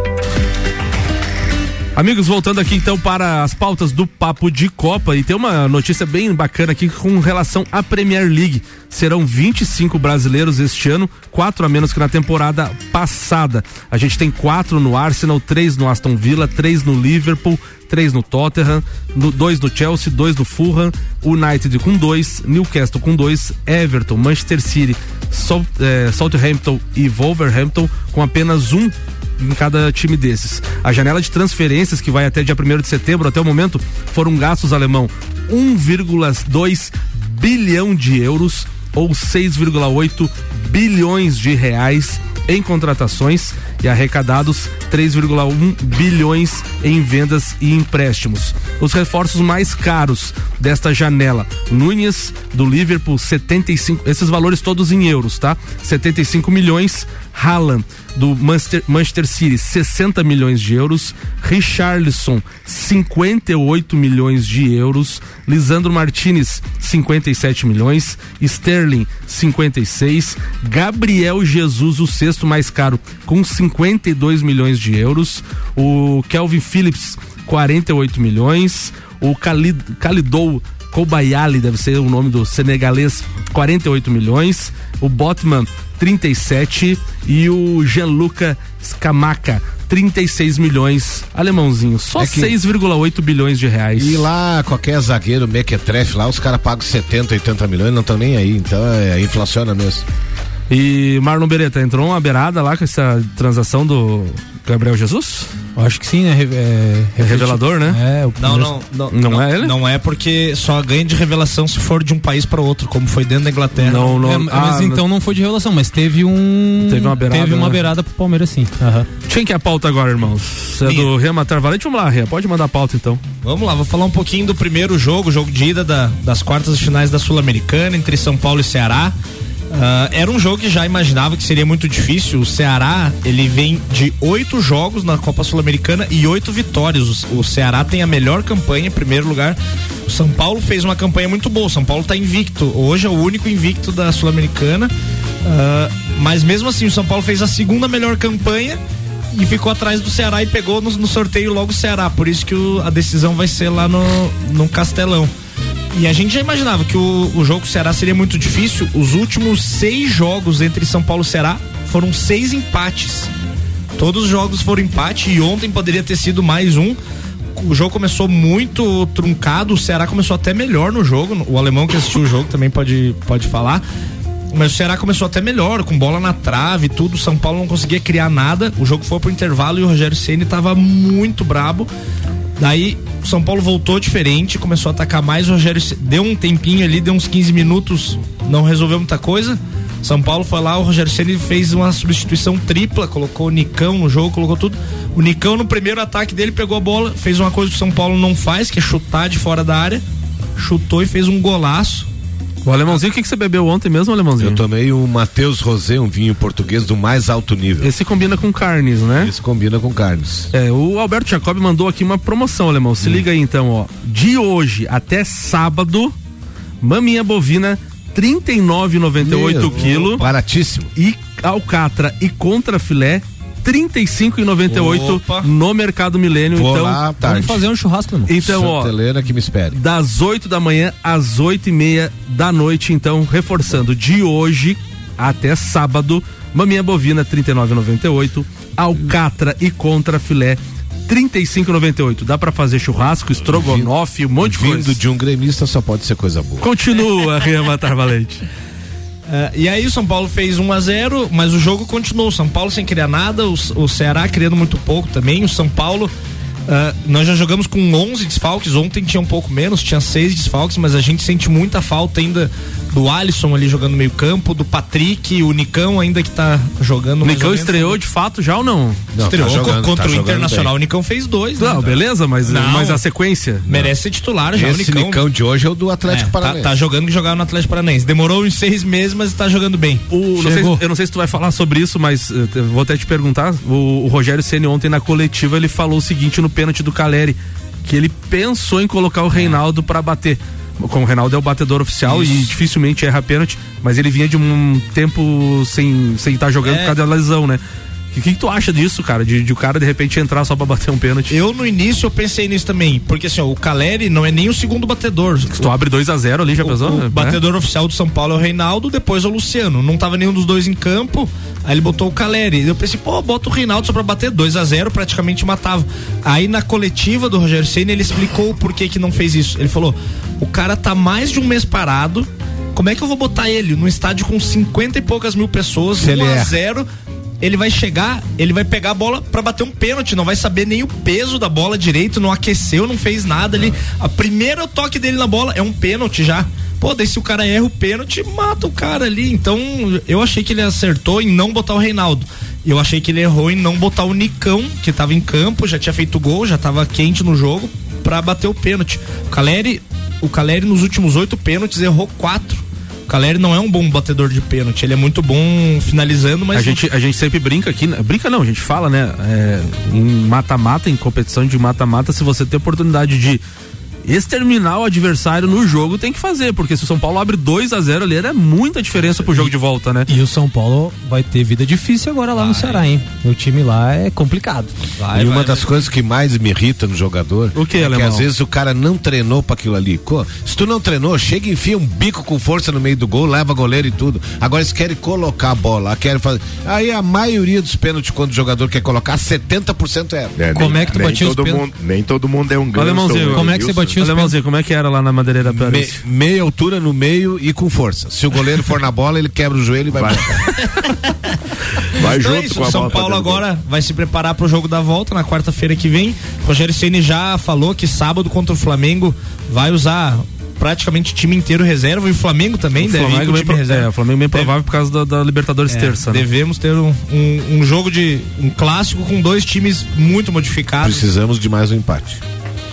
Amigos, voltando aqui então para as pautas do Papo de Copa e tem uma notícia bem bacana aqui com relação à Premier League. Serão 25 brasileiros este ano, quatro a menos que na temporada passada. A gente tem quatro no Arsenal, três no Aston Villa, três no Liverpool, três no Tottenham, no, dois no Chelsea, dois no Fulham, United com dois, Newcastle com dois, Everton, Manchester City, Salt, eh, Southampton e Wolverhampton com apenas um em cada time desses. A janela de transferências que vai até dia 1 de setembro, até o momento, foram gastos alemão 1,2 bilhão de euros ou 6,8 bilhões de reais em contratações e arrecadados 3,1 bilhões em vendas e empréstimos. Os reforços mais caros desta janela: Nunes do Liverpool 75, esses valores todos em euros, tá? 75 milhões, Haaland do Manchester, Manchester City 60 milhões de euros, Richarlison 58 milhões de euros, Lisandro Martinez 57 milhões, Sterling 56, Gabriel Jesus o sexto mais caro com 52 milhões de euros, o Kelvin Phillips 48 milhões, o Khalidou Kobayali, deve ser o nome do senegalês, 48 milhões, o Botman 37 e o Gianluca Scamaca 36 milhões, alemãozinho, só É que- 6,8 bilhões de reais. E lá, qualquer zagueiro mequetrefe lá, os caras pagam 70, 80 milhões, não estão nem aí. Então é, inflaciona mesmo. E Marlon Beretta, entrou uma beirada lá com essa transação do Gabriel Jesus? Acho que sim, né? É, É revelador, né? É, o Não, não, não, Não é ele? Não é porque só ganha de revelação se for de um país para outro, como foi dentro da Inglaterra. Não, não. É, mas ah, então não foi de revelação, mas teve um. Teve uma beirada, Teve uma né? beirada pro Palmeiras, sim. Aham. Quem que é a pauta agora, irmãos? É Minha. do Ria Matar Valente? Vamos lá, Ria, pode mandar a pauta então. Vamos lá, vou falar um pouquinho do primeiro jogo, jogo de ida da- das quartas de finais da Sul-Americana entre São Paulo e Ceará. Ah, era um jogo que já imaginava que seria muito difícil. O Ceará, ele vem de oito jogos na Copa Sul-Americana e oito vitórias. O, o Ceará tem a melhor campanha em primeiro lugar. O São Paulo fez uma campanha muito boa. O São Paulo está invicto. Hoje é o único invicto da Sul-Americana. Ah, mas mesmo assim, o São Paulo fez a segunda melhor campanha e ficou atrás do Ceará e pegou no, no sorteio logo o Ceará. Por isso que o- a decisão vai ser lá no, no Castelão. E a gente já imaginava que o, o jogo Ceará seria muito difícil. Os últimos seis jogos entre São Paulo e Ceará foram seis empates. Todos os jogos foram empate e ontem poderia ter sido mais um. O jogo começou muito truncado, o Ceará começou até melhor no jogo. O alemão que assistiu o jogo também pode, pode falar. Mas o Ceará começou até melhor, com bola na trave e tudo. O São Paulo não conseguia criar nada. O jogo foi pro intervalo e o Rogério Ceni tava muito brabo. Daí o São Paulo voltou diferente, começou a atacar mais. O Rogério deu um tempinho ali, deu uns 15 minutos, não resolveu muita coisa. São Paulo foi lá, o Rogério Ceni fez uma substituição tripla, colocou o Nicão no jogo, colocou tudo. O Nicão no primeiro ataque dele pegou a bola, fez uma coisa que o São Paulo não faz, que é chutar de fora da área. Chutou e fez um golaço. O alemãozinho, o que, que você bebeu ontem mesmo, alemãozinho? Eu tomei um Matheus Rosé, um vinho português do mais alto nível. Esse combina com carnes, né? Esse combina com carnes. É, o Alberto Jacob mandou aqui uma promoção, alemão. Hum. Se liga aí então, ó. De hoje até sábado, maminha bovina, R$ 39,98 Meu, quilo. Baratíssimo. E alcatra e contrafilé, 35,98 Opa. no Mercado Milênio. Vou então, lá. Vamos fazer um churrasco, irmão. Então, ó, Santa Helena que me espere. das 8 da manhã às 8 e meia da noite, então, reforçando, de hoje até sábado, maminha bovina R$ 39,98, alcatra e contrafilé R$ 35,98. Dá pra fazer churrasco, estrogonofe, um monte de Vindo coisa. de um gremista só pode ser coisa boa. Continua, Rian Matar Valente. É, e aí o São Paulo fez 1 a 0 mas o jogo continuou. O São Paulo sem criar nada, o, o Ceará criando muito pouco também. O São Paulo, ah, nós já jogamos com 11 desfalques. Ontem tinha um pouco menos, tinha seis desfalques, mas a gente sente muita falta ainda do Alisson ali jogando meio campo, do Patrick, o Nicão ainda que tá jogando. O Nicão estreou de fato já ou não? Estreou tá jogando, contra tá o Internacional. bem. O Nicão fez dois, né? Não, beleza, mas, Não. mas a sequência. Merece ser titular já Esse o Nicão. Nicão de hoje é o do Atlético É, tá, Paranaense. tá jogando que jogava no Atlético Paranaense. Demorou uns seis meses, mas tá jogando bem. O- não sei- eu não sei se tu vai falar sobre isso, mas eh, vou até te perguntar. O, o Rogério Ceni ontem na coletiva ele falou o seguinte no pênalti do Caleri, que ele pensou em colocar o Reinaldo pra bater. Como o Reinaldo é o batedor oficial Isso. e dificilmente erra pênalti, mas ele vinha de um tempo sem sem estar jogando É. por causa da lesão, né? O que, que tu acha disso, cara? De, de o cara de repente entrar só pra bater um pênalti? Eu no início eu pensei nisso também, porque assim, ó, o Caleri não é nem o segundo batedor. Se tu abre 2 a 0 ali, já pensou? O né? batedor oficial do São Paulo é o Reinaldo, depois é o Luciano. Não tava nenhum dos dois em campo, aí ele botou o Caleri. Eu pensei, pô, bota o Reinaldo só pra bater 2 a 0 praticamente matava. Aí na coletiva do Rogério Senna ele explicou o porquê que não fez isso. Ele falou: o cara tá mais de um mês parado. Como é que eu vou botar ele num estádio com 50 e poucas mil pessoas, Se ele 1 a erra. 0 ele vai chegar, ele vai pegar a bola pra bater um pênalti, não vai saber nem o peso da bola direito, não aqueceu, não fez nada ali. A primeira toque dele na bola é um pênalti já. Pô, daí se o cara erra o pênalti, mata o cara ali. Então, eu achei que ele acertou em não botar o Reinaldo. Eu achei que ele errou em não botar o Nicão, que tava em campo, já tinha feito gol, já tava quente no jogo, pra bater o pênalti. O Caleri, o Caleri nos últimos oito pênaltis errou quatro. Caleri não é um bom batedor de pênalti, ele é muito bom finalizando, mas a, gente, a gente sempre brinca aqui, né? brinca não, a gente fala, né? É, em mata-mata, em competição de mata-mata, se você tem oportunidade de exterminar o adversário no jogo, tem que fazer, porque se o São Paulo abre 2 a 0 ali, é muita diferença pro jogo de volta, né? E o São Paulo vai ter vida difícil agora lá no Ceará, hein? O time lá é complicado. e uma das coisas que mais me irrita no jogador O que, é que Alemão? às vezes o cara não treinou pra aquilo ali. Se tu não treinou, chega e enfia um bico com força no meio do gol, leva goleiro e tudo. Agora eles querem colocar a bola, querem fazer. Aí a maioria dos pênaltis, quando o jogador quer colocar, 70% é. É, Como nem- é que tu batia os pênaltis? mundo, Nem todo mundo é um ganso. Alemãozinho, como é que você Wilson. Batia os Alemãozinho, como é que era lá na Madeireira Me- meia altura no meio e com força. Se o goleiro for na bola, ele quebra o joelho e vai. Vai. Vai Então é junto isso, com a o São bola Paulo dentro agora vai se preparar pro jogo da volta na quarta-feira que vem. Rogério Ceni já falou que sábado contra o Flamengo vai usar praticamente o time inteiro reserva e o Flamengo também O deve ir Flamengo, com o pro- reserva. é, o Flamengo bem provável por causa da, da Libertadores É, terça, né? Devemos ter um, um- um jogo de um clássico com dois times muito modificados. Precisamos de mais um empate.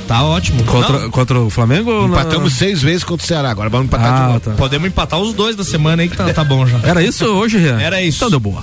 Tá ótimo. Contra, Não, contra o Flamengo na- Empatamos seis vezes contra o Ceará, agora vamos empatar de Ah, novo. tá. podemos empatar os dois da semana aí que tá, tá bom já. Era isso hoje, Rian? Era isso. Então deu boa.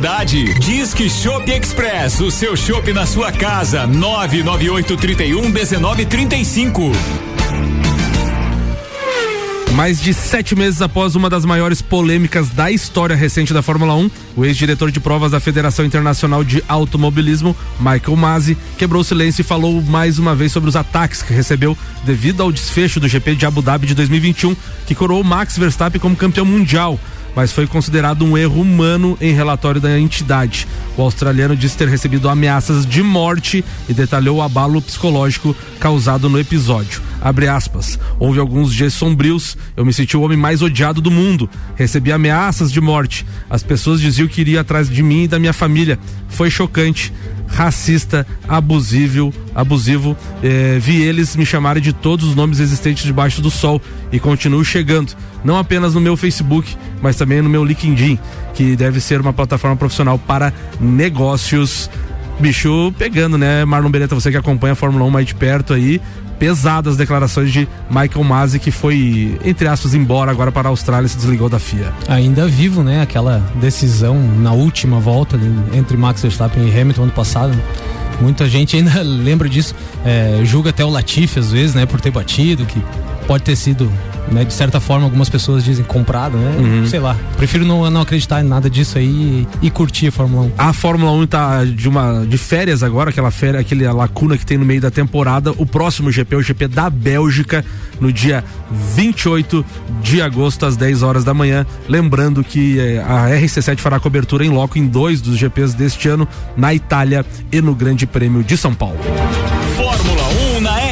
Disque Shop Express, o seu shopping na sua casa. 99831 1935. Mais de sete meses após uma das maiores polêmicas da história recente da Fórmula 1, o ex-diretor de provas da Federação Internacional de Automobilismo, Michael Masi, quebrou silêncio e falou mais uma vez sobre os ataques que recebeu devido ao desfecho do GP de Abu Dhabi de 2021, que coroou Max Verstappen como campeão mundial mas foi considerado um erro humano em relatório da entidade. O australiano disse ter recebido ameaças de morte e detalhou o abalo psicológico causado no episódio. Abre aspas. Houve alguns dias sombrios, eu me senti o homem mais odiado do mundo. Recebi ameaças de morte. As pessoas diziam que iria atrás de mim e da minha família. Foi chocante racista, abusivo, abusivo. Eh, vi eles me chamarem de todos os nomes existentes debaixo do sol e continuo chegando, não apenas no meu Facebook, mas também no meu LinkedIn, que deve ser uma plataforma profissional para negócios. Bicho pegando, né, Marlon Beretta, você que acompanha a Fórmula 1 mais de perto aí, pesadas declarações de Michael Masi, que foi, entre aspas, embora agora para a Austrália e se desligou da FIA. Ainda vivo, né? Aquela decisão na última volta entre Max Verstappen e Hamilton ano passado. Muita gente ainda lembra disso, é, julga até o Latifi às vezes, né? Por ter batido, que pode ter sido né, de certa forma, algumas pessoas dizem comprado, né? Uhum. Sei lá. Prefiro não, não acreditar em nada disso aí e, e curtir a Fórmula 1. A Fórmula 1 tá de uma de férias agora, aquela férias, aquele lacuna que tem no meio da temporada. O próximo GP é o GP da Bélgica no dia 28 de agosto às 10 horas da manhã. Lembrando que eh, a RC7 fará cobertura em loco em dois dos GPs deste ano na Itália e no Grande Prêmio de São Paulo.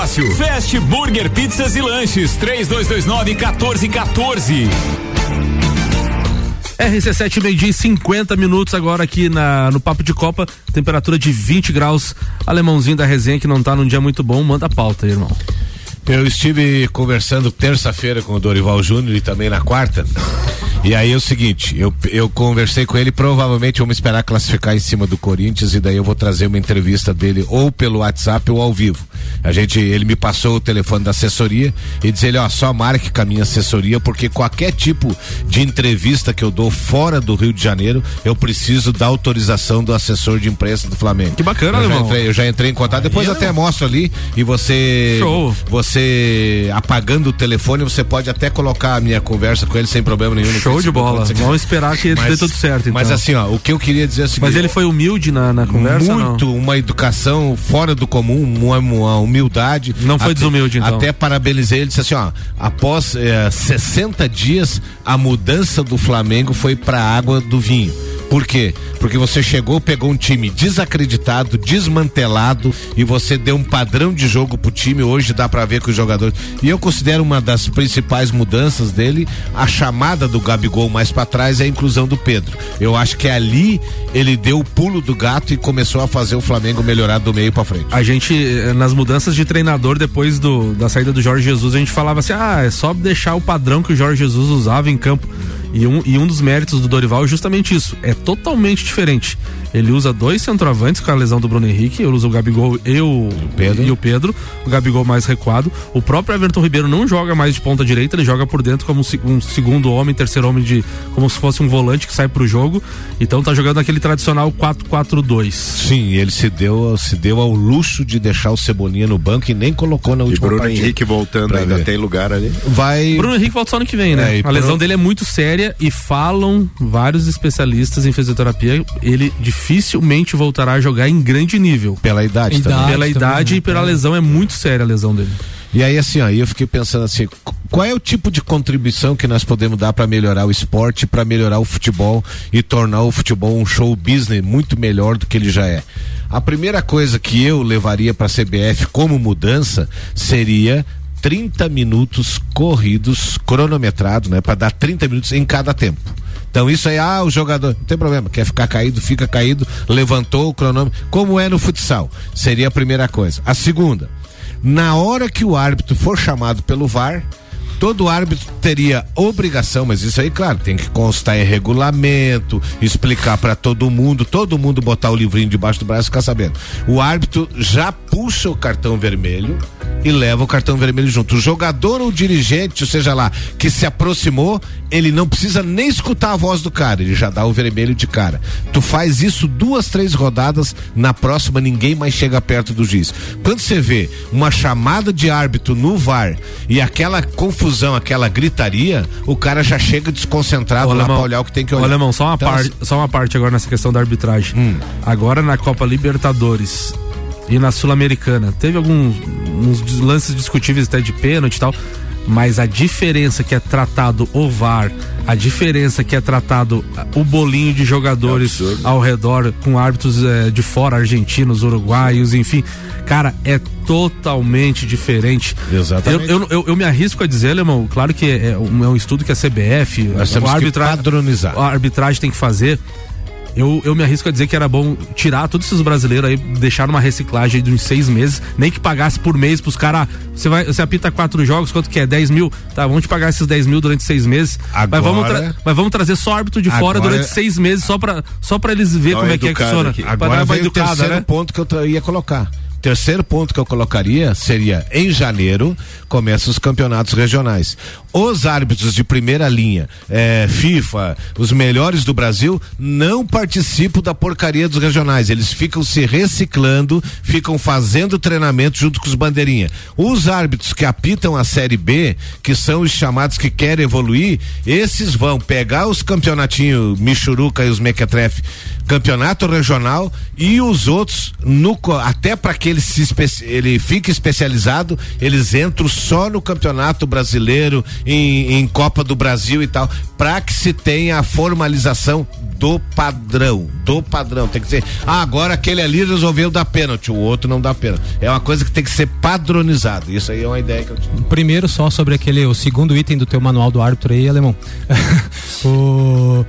Fast Burger Pizzas e Lanches, 3229 1414. RC7 meio-dia e 50 minutos agora aqui na, no Papo de Copa, temperatura de 20 graus. Alemãozinho da resenha que não tá num dia muito bom, manda a pauta aí, irmão. Eu estive conversando terça-feira com o Dorival Júnior e também na quarta. E aí é o seguinte, eu, eu conversei com ele, provavelmente vamos esperar classificar em cima do Corinthians e daí eu vou trazer uma entrevista dele ou pelo WhatsApp ou ao vivo. A gente, ele me passou o telefone da assessoria e disse ele, ó, só marque com a minha assessoria porque qualquer tipo de entrevista que eu dou fora do Rio de Janeiro, eu preciso da autorização do assessor de imprensa do Flamengo. Que bacana, eu já irmão. entrei, eu já entrei em contato, depois Aí, até irmão. mostro ali e você Show. você apagando o telefone, você pode até colocar a minha conversa com ele sem problema nenhum. no Show de bola. Vamos esperar que dê tudo certo, então. Mas assim, ó, o que eu queria dizer é o seguinte. Mas ele foi humilde na, na conversa, não? muito uma educação fora do comum, uma, uma humildade. Não foi Até- desumilde, então. Até parabenizei ele, disse assim, ó, após eh, 60 dias, a mudança do Flamengo foi pra água do vinho. Por quê? Porque você chegou, pegou um time desacreditado, desmantelado e você deu um padrão de jogo pro time. Hoje dá pra ver que os jogadores. E eu considero uma das principais mudanças dele a chamada do Gabigol mais pra trás é a inclusão do Pedro. Eu acho que ali ele deu o pulo do gato e começou a fazer o Flamengo melhorar do meio pra frente. A gente, eh, nas mudanças de treinador, depois do, da saída do Jorge Jesus, a gente falava assim: ah, é só deixar o padrão que o Jorge Jesus usava em campo. E um, e um dos méritos do Dorival é justamente isso: é totalmente diferente. Ele usa dois centroavantes com a lesão do Bruno Henrique, ele usa o Gabigol e o Pedro. e o Pedro, o Gabigol mais recuado. O próprio Everton Ribeiro não joga mais de ponta direita, ele joga por dentro como um, se- segundo homem, terceiro homem de como se fosse um volante que sai pro jogo. Então tá jogando aquele tradicional 4-4-2. Sim, ele se deu, se deu ao luxo de deixar o Cebolinha no banco e nem colocou na E última Bruno partida. Henrique voltando, ainda ver. tem lugar ali. Vai. Bruno Henrique volta só ano que vem, né? É, e a lesão pro- dele é muito séria e falam vários especialistas em fisioterapia, ele dificilmente voltará a jogar em grande nível. Pela idade, Idade também. Pela também, idade né? e pela lesão é muito séria a lesão dele. E aí, assim, ó, aí eu fiquei pensando assim, qu- qual é o tipo de contribuição que nós podemos dar para melhorar o esporte, para melhorar o futebol e tornar o futebol um show business muito melhor do que ele já é? A primeira coisa que eu levaria para a CBF como mudança seria 30 minutos corridos, cronometrado, né, para dar 30 minutos em cada tempo. Então isso aí, ah, o jogador, não tem problema, quer ficar caído, fica caído, levantou o cronômetro, como é no futsal. Seria a primeira coisa. A segunda, na hora que o árbitro for chamado pelo VAR, todo árbitro teria obrigação, mas isso aí, claro, tem que constar em regulamento, explicar para todo mundo, todo mundo botar o livrinho debaixo do braço e ficar sabendo. O árbitro já puxa o cartão vermelho e leva o cartão vermelho junto. O jogador ou o dirigente, ou seja lá, que se aproximou, ele não precisa nem escutar a voz do cara, ele já dá o vermelho de cara. Tu faz isso duas, três rodadas, na próxima ninguém mais chega perto do juiz. Quando você vê uma chamada de árbitro no VAR e aquela confusão, aquela gritaria, o cara já chega desconcentrado Ô, lá Alemão, pra olhar o que tem que ô, olhar. Alemão, só uma, Então, parte, só uma parte agora nessa questão da arbitragem. Hum. Agora na Copa Libertadores e na Sul-Americana, teve alguns lances discutíveis até de pênalti e tal, mas a diferença que é tratado o VAR, a diferença que é tratado o bolinho de jogadores ao redor com árbitros eh, de fora, argentinos, uruguaios, enfim, cara, é totalmente diferente. Exatamente. Eu, eu, eu, eu me arrisco a dizer, Alemão, claro que é um, é um estudo que a CBF, Nós o padronizar. a arbitragem tem que fazer. Eu, eu me arrisco a dizer que era bom tirar todos esses brasileiros aí, deixar numa reciclagem de uns seis meses, nem que pagasse por mês pros caras. Você vai, você apita quatro jogos, quanto que é? 10 mil? Tá, vamos te pagar esses 10 mil durante seis meses. Mas, vamos mas vamos trazer só árbitro de fora Agora- durante seis meses, só pra, só pra eles verem como uma é que é que funciona. aqui. Agora uma vem o terceiro né? ponto que eu ia colocar. Terceiro ponto que eu colocaria seria em janeiro começam os campeonatos regionais. Os árbitros de primeira linha, eh, FIFA, os melhores do Brasil, não participam da porcaria dos regionais. Eles ficam se reciclando, ficam fazendo treinamento junto com os bandeirinha. Os árbitros que apitam a Série B, que são os chamados que querem evoluir, esses vão pegar os campeonatinhos Michuruca e os Mequetrefe, campeonato regional e os outros no até para que ele se ele fique especializado, eles entram só no campeonato brasileiro, em, em Copa do Brasil e tal, para que se tenha a formalização do padrão, do padrão. Tem que ser, ah, agora aquele ali resolveu dar pênalti, o outro não dá pênalti. É uma coisa que tem que ser padronizado. Isso aí é uma ideia que eu tive. Primeiro, só sobre aquele, o segundo item do teu manual do árbitro aí, alemão. o,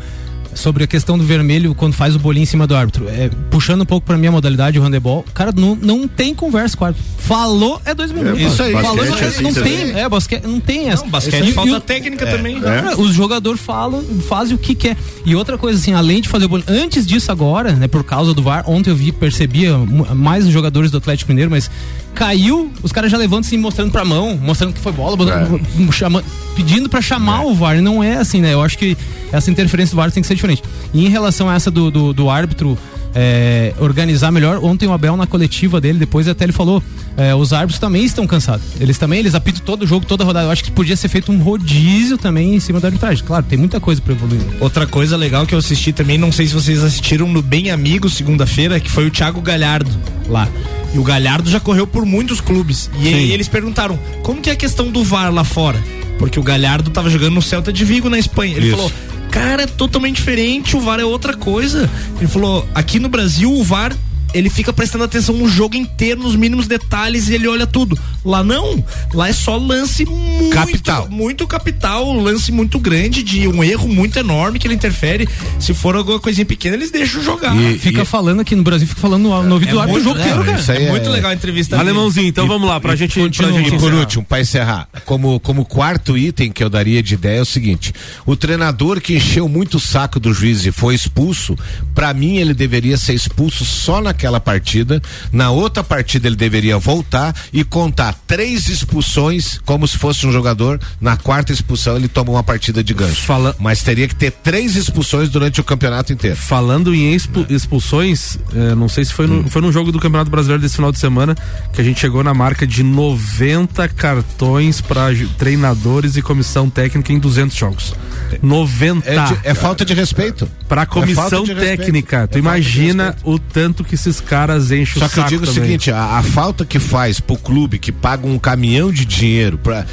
sobre a questão do vermelho quando faz o bolinho em cima do árbitro. É, puxando um pouco pra minha modalidade, o handebol, cara, não, não tem conversa com o árbitro. Falou, é dois minutos. isso aí. Falou, Basquete é, é assim não também. tem, é, basquete, não tem essa. Não, basquete E- falta e o- técnica também. Cara, Os jogadores falam, fazem o que quer. E outra coisa, assim, além de fazer o bolinho, antes disso agora, né, por causa do VAR, ontem eu vi, percebia mais os jogadores do Atlético Mineiro, mas caiu, os caras já levantam assim, mostrando pra mão, mostrando que foi bola, botando- chama- pedindo pra chamar o VAR. Não é assim, né? Eu acho que essa interferência do VAR tem que ser diferente. E em relação a essa do, do, do árbitro é, organizar melhor, ontem o Abel na coletiva dele, depois até ele falou, é, os árbitros também estão cansados. Eles também, eles apitam todo jogo, toda rodada. Eu acho que podia ser feito um rodízio também em cima da arbitragem. Claro, tem muita coisa pra evoluir. Outra coisa legal que eu assisti também, não sei se vocês assistiram no Bem Amigos segunda-feira, que foi o Thiago Galhardo lá. E o Galhardo já correu por muitos clubes. E Sim. eles perguntaram: como que é a questão do VAR lá fora? Porque o Galhardo tava jogando no Celta de Vigo na Espanha. Ele Isso. falou: cara, é totalmente diferente, o VAR é outra coisa. Ele falou: aqui no Brasil o VAR. Ele fica prestando atenção no jogo inteiro, nos mínimos detalhes e ele olha tudo. Lá não. Lá é só lance muito Capital. muito capital, lance muito grande de um erro muito enorme que ele interfere. Se for alguma coisinha pequena, eles deixam jogar. fica falando aqui no Brasil, fica falando no, no ouvido É do árbitro o muito- jogo inteiro, é, cara. isso aí é muito é- legal a entrevista. Alemãozinho, então vamos lá, pra gente, pra Continua. gente E por encerrar. último, para encerrar, como, como quarto item que eu daria de ideia é o seguinte: o treinador que encheu muito o saco do juiz e foi expulso, para mim ele deveria ser expulso só naquela partida. Na outra partida ele deveria voltar e contar três expulsões como se fosse um jogador. Na quarta expulsão ele toma uma partida de gancho. Mas teria que ter três expulsões durante o campeonato inteiro. Falando em expu- expulsões, eh, não sei se foi Hum. no, foi no jogo do Campeonato Brasileiro desse final de semana que a gente chegou na marca de 90 cartões para treinadores e comissão técnica em 200 jogos. 90. É, de- é falta de respeito. Pra É comissão respeito. técnica. Tu É imagina o tanto que esses caras enchem Só o que eu saco digo o também. seguinte, a, a falta que faz pro clube que paga um caminhão de dinheiro para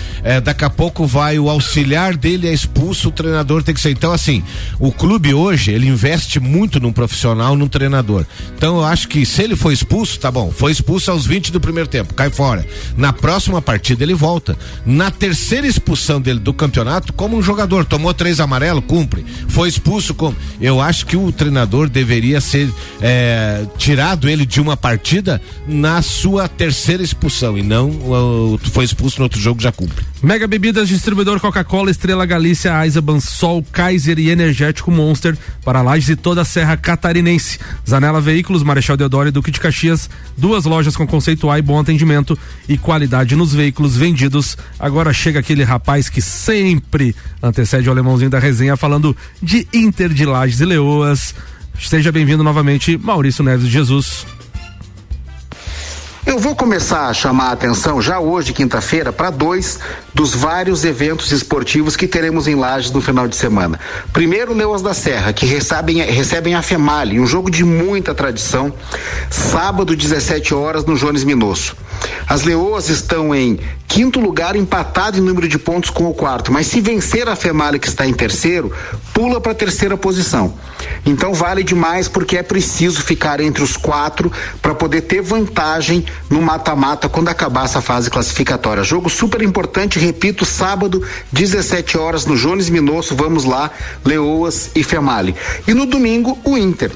daqui a pouco vai o auxiliar dele é expulso, o treinador tem que ser. Então assim, o clube hoje ele investe muito num profissional, num treinador. Então eu acho que se ele foi expulso, tá bom, foi expulso aos 20 do primeiro tempo, cai fora. Na próxima partida ele volta. Na terceira expulsão dele do campeonato, como um jogador tomou três amarelo, cumpre. Foi expulso, como eu acho que o treinador deveria ser é, tirar tirado ele de uma partida na sua terceira expulsão e não uh, foi expulso no outro jogo já cumpre. Mega Bebidas, distribuidor Coca-Cola, Estrela Galícia, Eisenbahn, Sol, Kaiser e Energético Monster para Lages e toda a Serra Catarinense. Zanela Veículos, Marechal Deodoro e Duque de Caxias, duas lojas com conceito A e bom atendimento e qualidade nos veículos vendidos. Agora chega aquele rapaz que sempre antecede o alemãozinho da resenha falando de Inter de Lages e Leoas. Seja bem-vindo novamente, Maurício Neves de Jesus. Eu vou começar a chamar a atenção já hoje, quinta-feira, para dois dos vários eventos esportivos que teremos em Lages no final de semana. Primeiro, Leoas da Serra, que recebem, recebem a Female, um jogo de muita tradição, sábado, 17 horas, no Jones Minosso. As Leoas estão em quinto lugar, empatado em número de pontos com o quarto, mas se vencer a Female, que está em terceiro, pula para a terceira posição. Então vale demais porque é preciso ficar entre os quatro para poder ter vantagem no mata-mata quando acabar essa fase classificatória. Jogo super importante, repito, sábado, 17 horas no Jones Minosso, vamos lá, Leoas e Female. E no domingo, o Inter.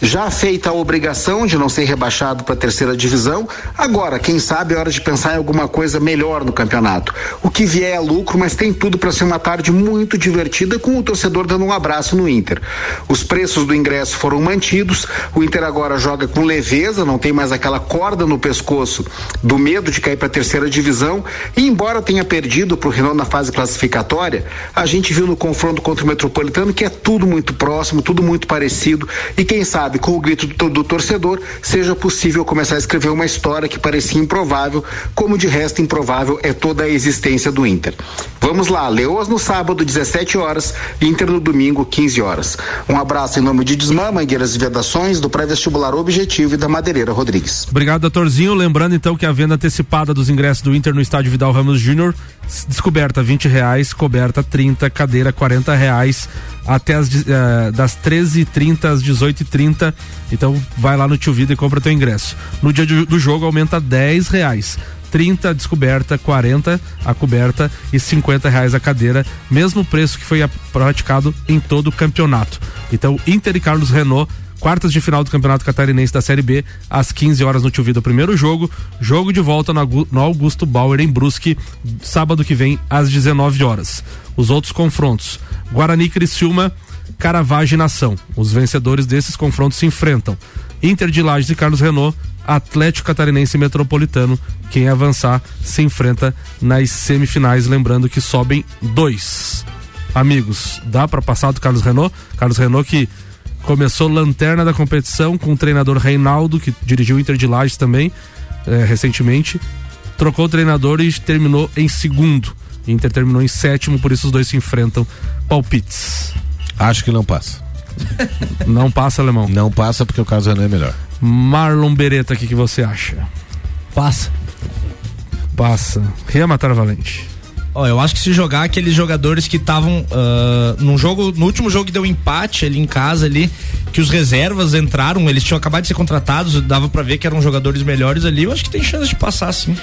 Já feita a obrigação de não ser rebaixado para a terceira divisão, agora, quem sabe, é hora de pensar em alguma coisa melhor no campeonato. O que vier é lucro, mas tem tudo para ser uma tarde muito divertida com o torcedor dando um abraço no Inter. Os preços do ingresso foram mantidos, o Inter agora joga com leveza, não tem mais aquela corda no pescoço do medo de cair para a terceira divisão. E embora tenha perdido para o Renan na fase classificatória, a gente viu no confronto contra o Metropolitano que é tudo muito próximo, tudo muito parecido e quem sabe com o grito do, do torcedor seja possível começar a escrever uma história que parecia improvável, como de resto improvável é toda a existência do Inter. Vamos lá, Leoas no sábado, 17 horas, Inter no domingo, 15 horas. Um abraço em nome de Desmã, Mangueiras e Vedações, do pré-vestibular Objetivo e da Madeireira Rodrigues. Obrigado, doutorzinho. Lembrando então que a venda antecipada dos ingressos do Inter no estádio Vidal Ramos Júnior, descoberta 20 reais, coberta 30, cadeira 40 reais, até as, uh, das 13h30 às 18h30. Então vai lá no Tio Vida e compra teu ingresso. No dia do, do jogo aumenta 10 reais. 30 a descoberta, 40 a coberta e 50 reais a cadeira, mesmo preço que foi praticado em todo o campeonato. Então, Inter e Carlos Renault quartas de final do Campeonato Catarinense da Série B, às 15 horas no Tio Vida, o primeiro jogo. Jogo de volta no Augusto Bauer em Brusque, sábado que vem, às 19 horas. Os outros confrontos: Guarani Criciúma, Caravagem Nação. Os vencedores desses confrontos se enfrentam. Inter de Lages e Carlos Renault, Atlético Catarinense Metropolitano. Quem avançar se enfrenta nas semifinais. Lembrando que sobem dois. Amigos, dá para passar do Carlos Renault? Carlos Renault que começou lanterna da competição com o treinador Reinaldo, que dirigiu o Inter de Lages também, é, recentemente. Trocou o treinador e terminou em segundo. Inter terminou em sétimo, por isso os dois se enfrentam. Palpites. Acho que não passa. não passa, alemão? Não passa porque o caso é melhor. Marlon Beretta, o que, que você acha? Passa. Passa. Ria Matar Valente. Ó, eu acho que se jogar aqueles jogadores que estavam uh, no jogo, no último jogo que deu empate ali em casa ali, que os reservas entraram, eles tinham acabado de ser contratados, dava para ver que eram jogadores melhores ali, eu acho que tem chance de passar sim.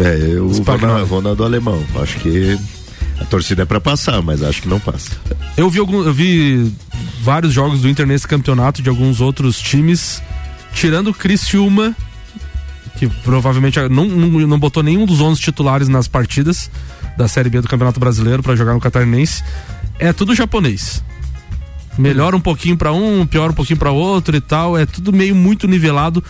É, eu vou na, vou na do alemão. Acho que a torcida é para passar, mas acho que não passa. Eu vi algum, eu vi vários jogos do Inter nesse campeonato de alguns outros times, tirando o Criciúma, que provavelmente não, não, não botou nenhum dos 11 titulares nas partidas da Série B do Campeonato Brasileiro para jogar no Catarinense. É tudo japonês. Melhora um pouquinho para um, piora um pouquinho para outro e tal. É tudo meio muito nivelado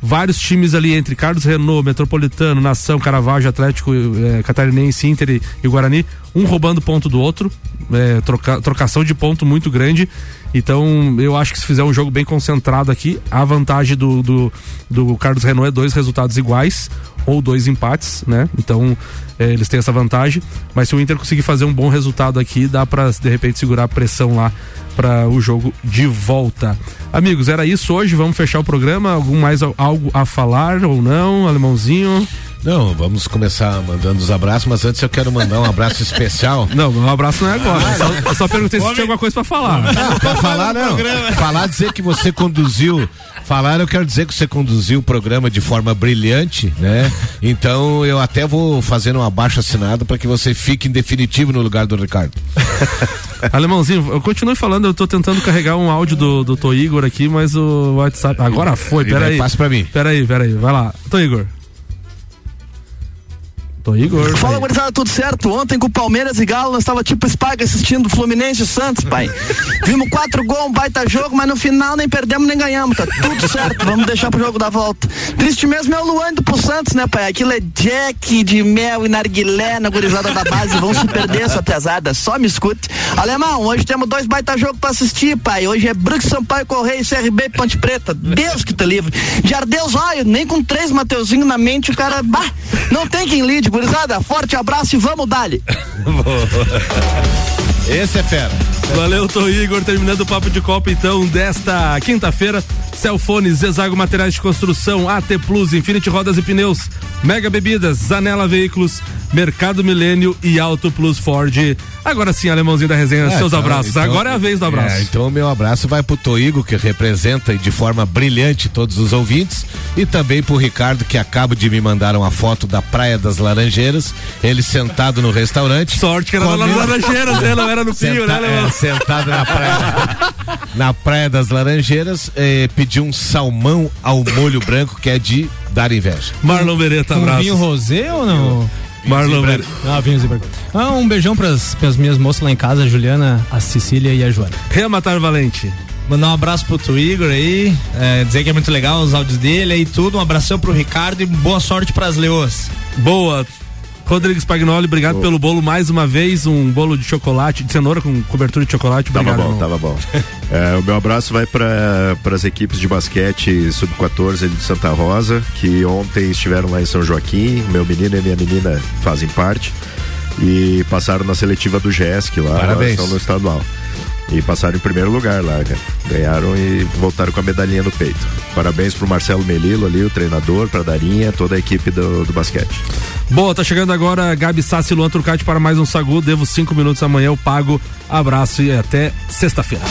vários times ali entre Carlos Renault, Metropolitano, Nação, Caravaggio, Atlético, eh, Catarinense, Inter e, e, Guarani, um roubando ponto do outro, eh, troca, trocação de ponto muito grande. Então, eu acho que se fizer um jogo bem concentrado aqui, a vantagem do, do, do Carlos Renault é dois resultados iguais ou dois empates, né? Então, eh, eles têm essa vantagem. Mas se o Inter conseguir fazer um bom resultado aqui, dá para de repente segurar a pressão lá para o jogo de volta. Amigos, era isso hoje. Vamos fechar o programa. Algum mais algo a falar ou não, alemãozinho? Não, vamos começar mandando os abraços, mas antes eu quero mandar um abraço especial. Não, um abraço não é agora. Eu só, eu só perguntei se tinha alguma coisa pra falar. Não, pra falar não. Falar dizer que você conduziu. Falar, eu quero dizer que você conduziu o programa de forma brilhante, né? Então eu até vou fazer um abaixo assinado para que você fique em definitivo no lugar do Ricardo. Alemãozinho, eu continuo falando, eu tô tentando carregar um áudio do, do Tô Igor aqui, mas o WhatsApp. Agora foi, peraí. passa pra mim. Peraí, peraí, vai lá. Tô Igor. Tô Igor. Fala, gurizada, tudo certo? Ontem com o Palmeiras e Galo, nós tava tipo Spaga assistindo Fluminense e Santos, pai. Vimos quatro gols, um baita jogo, mas no final nem perdemos nem ganhamos, tá tudo certo, vamos deixar pro jogo da volta. Triste mesmo é o Luan indo pro Santos, né, pai? Aquilo é Jack de mel e narguilé na gurizada da base, vão se perder essa pesada, só me escute. Alemão, hoje temos dois baita jogos pra assistir, pai. Hoje é Brux, Sampaio, Correia e CRB Ponte Preta. Deus que te livre. Jardeus, olha, nem com três Mateuzinho na mente, o cara, bah, não tem quem lide, gurizada. Forte abraço e vamos dali. Esse é fera. Valeu, Tô Igor. Terminando o papo de Copa, então, desta quinta-feira. Celfone, Zezago Materiais de Construção, AT Plus, Infinity Rodas e Pneus, Mega Bebidas, Zanela Veículos, Mercado Milênio e Auto Plus Ford. Agora sim, alemãozinho da resenha, É, seus então- abraços. então- Agora é a vez do abraço. É, então o meu abraço vai pro Toigo, que representa de forma brilhante todos os ouvintes, e também pro Ricardo, que acaba de me mandar uma foto da Praia das Laranjeiras, ele sentado no restaurante. Sorte que era lá nas comendo- Laranjeiras, né? Não era no Pio, Senta- né, alemão? é, sentado na praia, na praia das Laranjeiras, eh, pediu um salmão ao molho branco, que é de dar inveja. Marlon Beretta, Com abraço. vinho rosé ou não? Marlon Beretta. Ah, vinho. Ah, um beijão pras, pras minhas moças lá em casa, a Juliana, a Cecília e a Joana. Rematar Valente. Mandar um abraço pro tu Igor aí, é, dizer que é muito legal os áudios dele aí tudo. Um abração pro Ricardo e boa sorte pras leoas. Boa. Rodrigues Pagnoli, obrigado pelo bolo mais uma vez. Um bolo de chocolate, de cenoura com cobertura de chocolate. Tava Obrigado. bom, irmão. tava bom. É, o meu abraço vai para as equipes de basquete sub-14 de Santa Rosa, que ontem estiveram lá em São Joaquim. Meu menino e minha menina fazem parte. E passaram na seletiva do GESC lá, Parabéns. estão no estadual. E passaram em primeiro lugar lá, cara. Ganharam e voltaram com a medalhinha no peito. Parabéns pro Marcelo Melilo ali, o treinador, pra Darinha, toda a equipe do, do basquete. Boa, tá chegando agora Gabi Sassi Luan Turcati para mais um Sagu. Devo cinco minutos amanhã, eu pago. Abraço e até sexta-feira.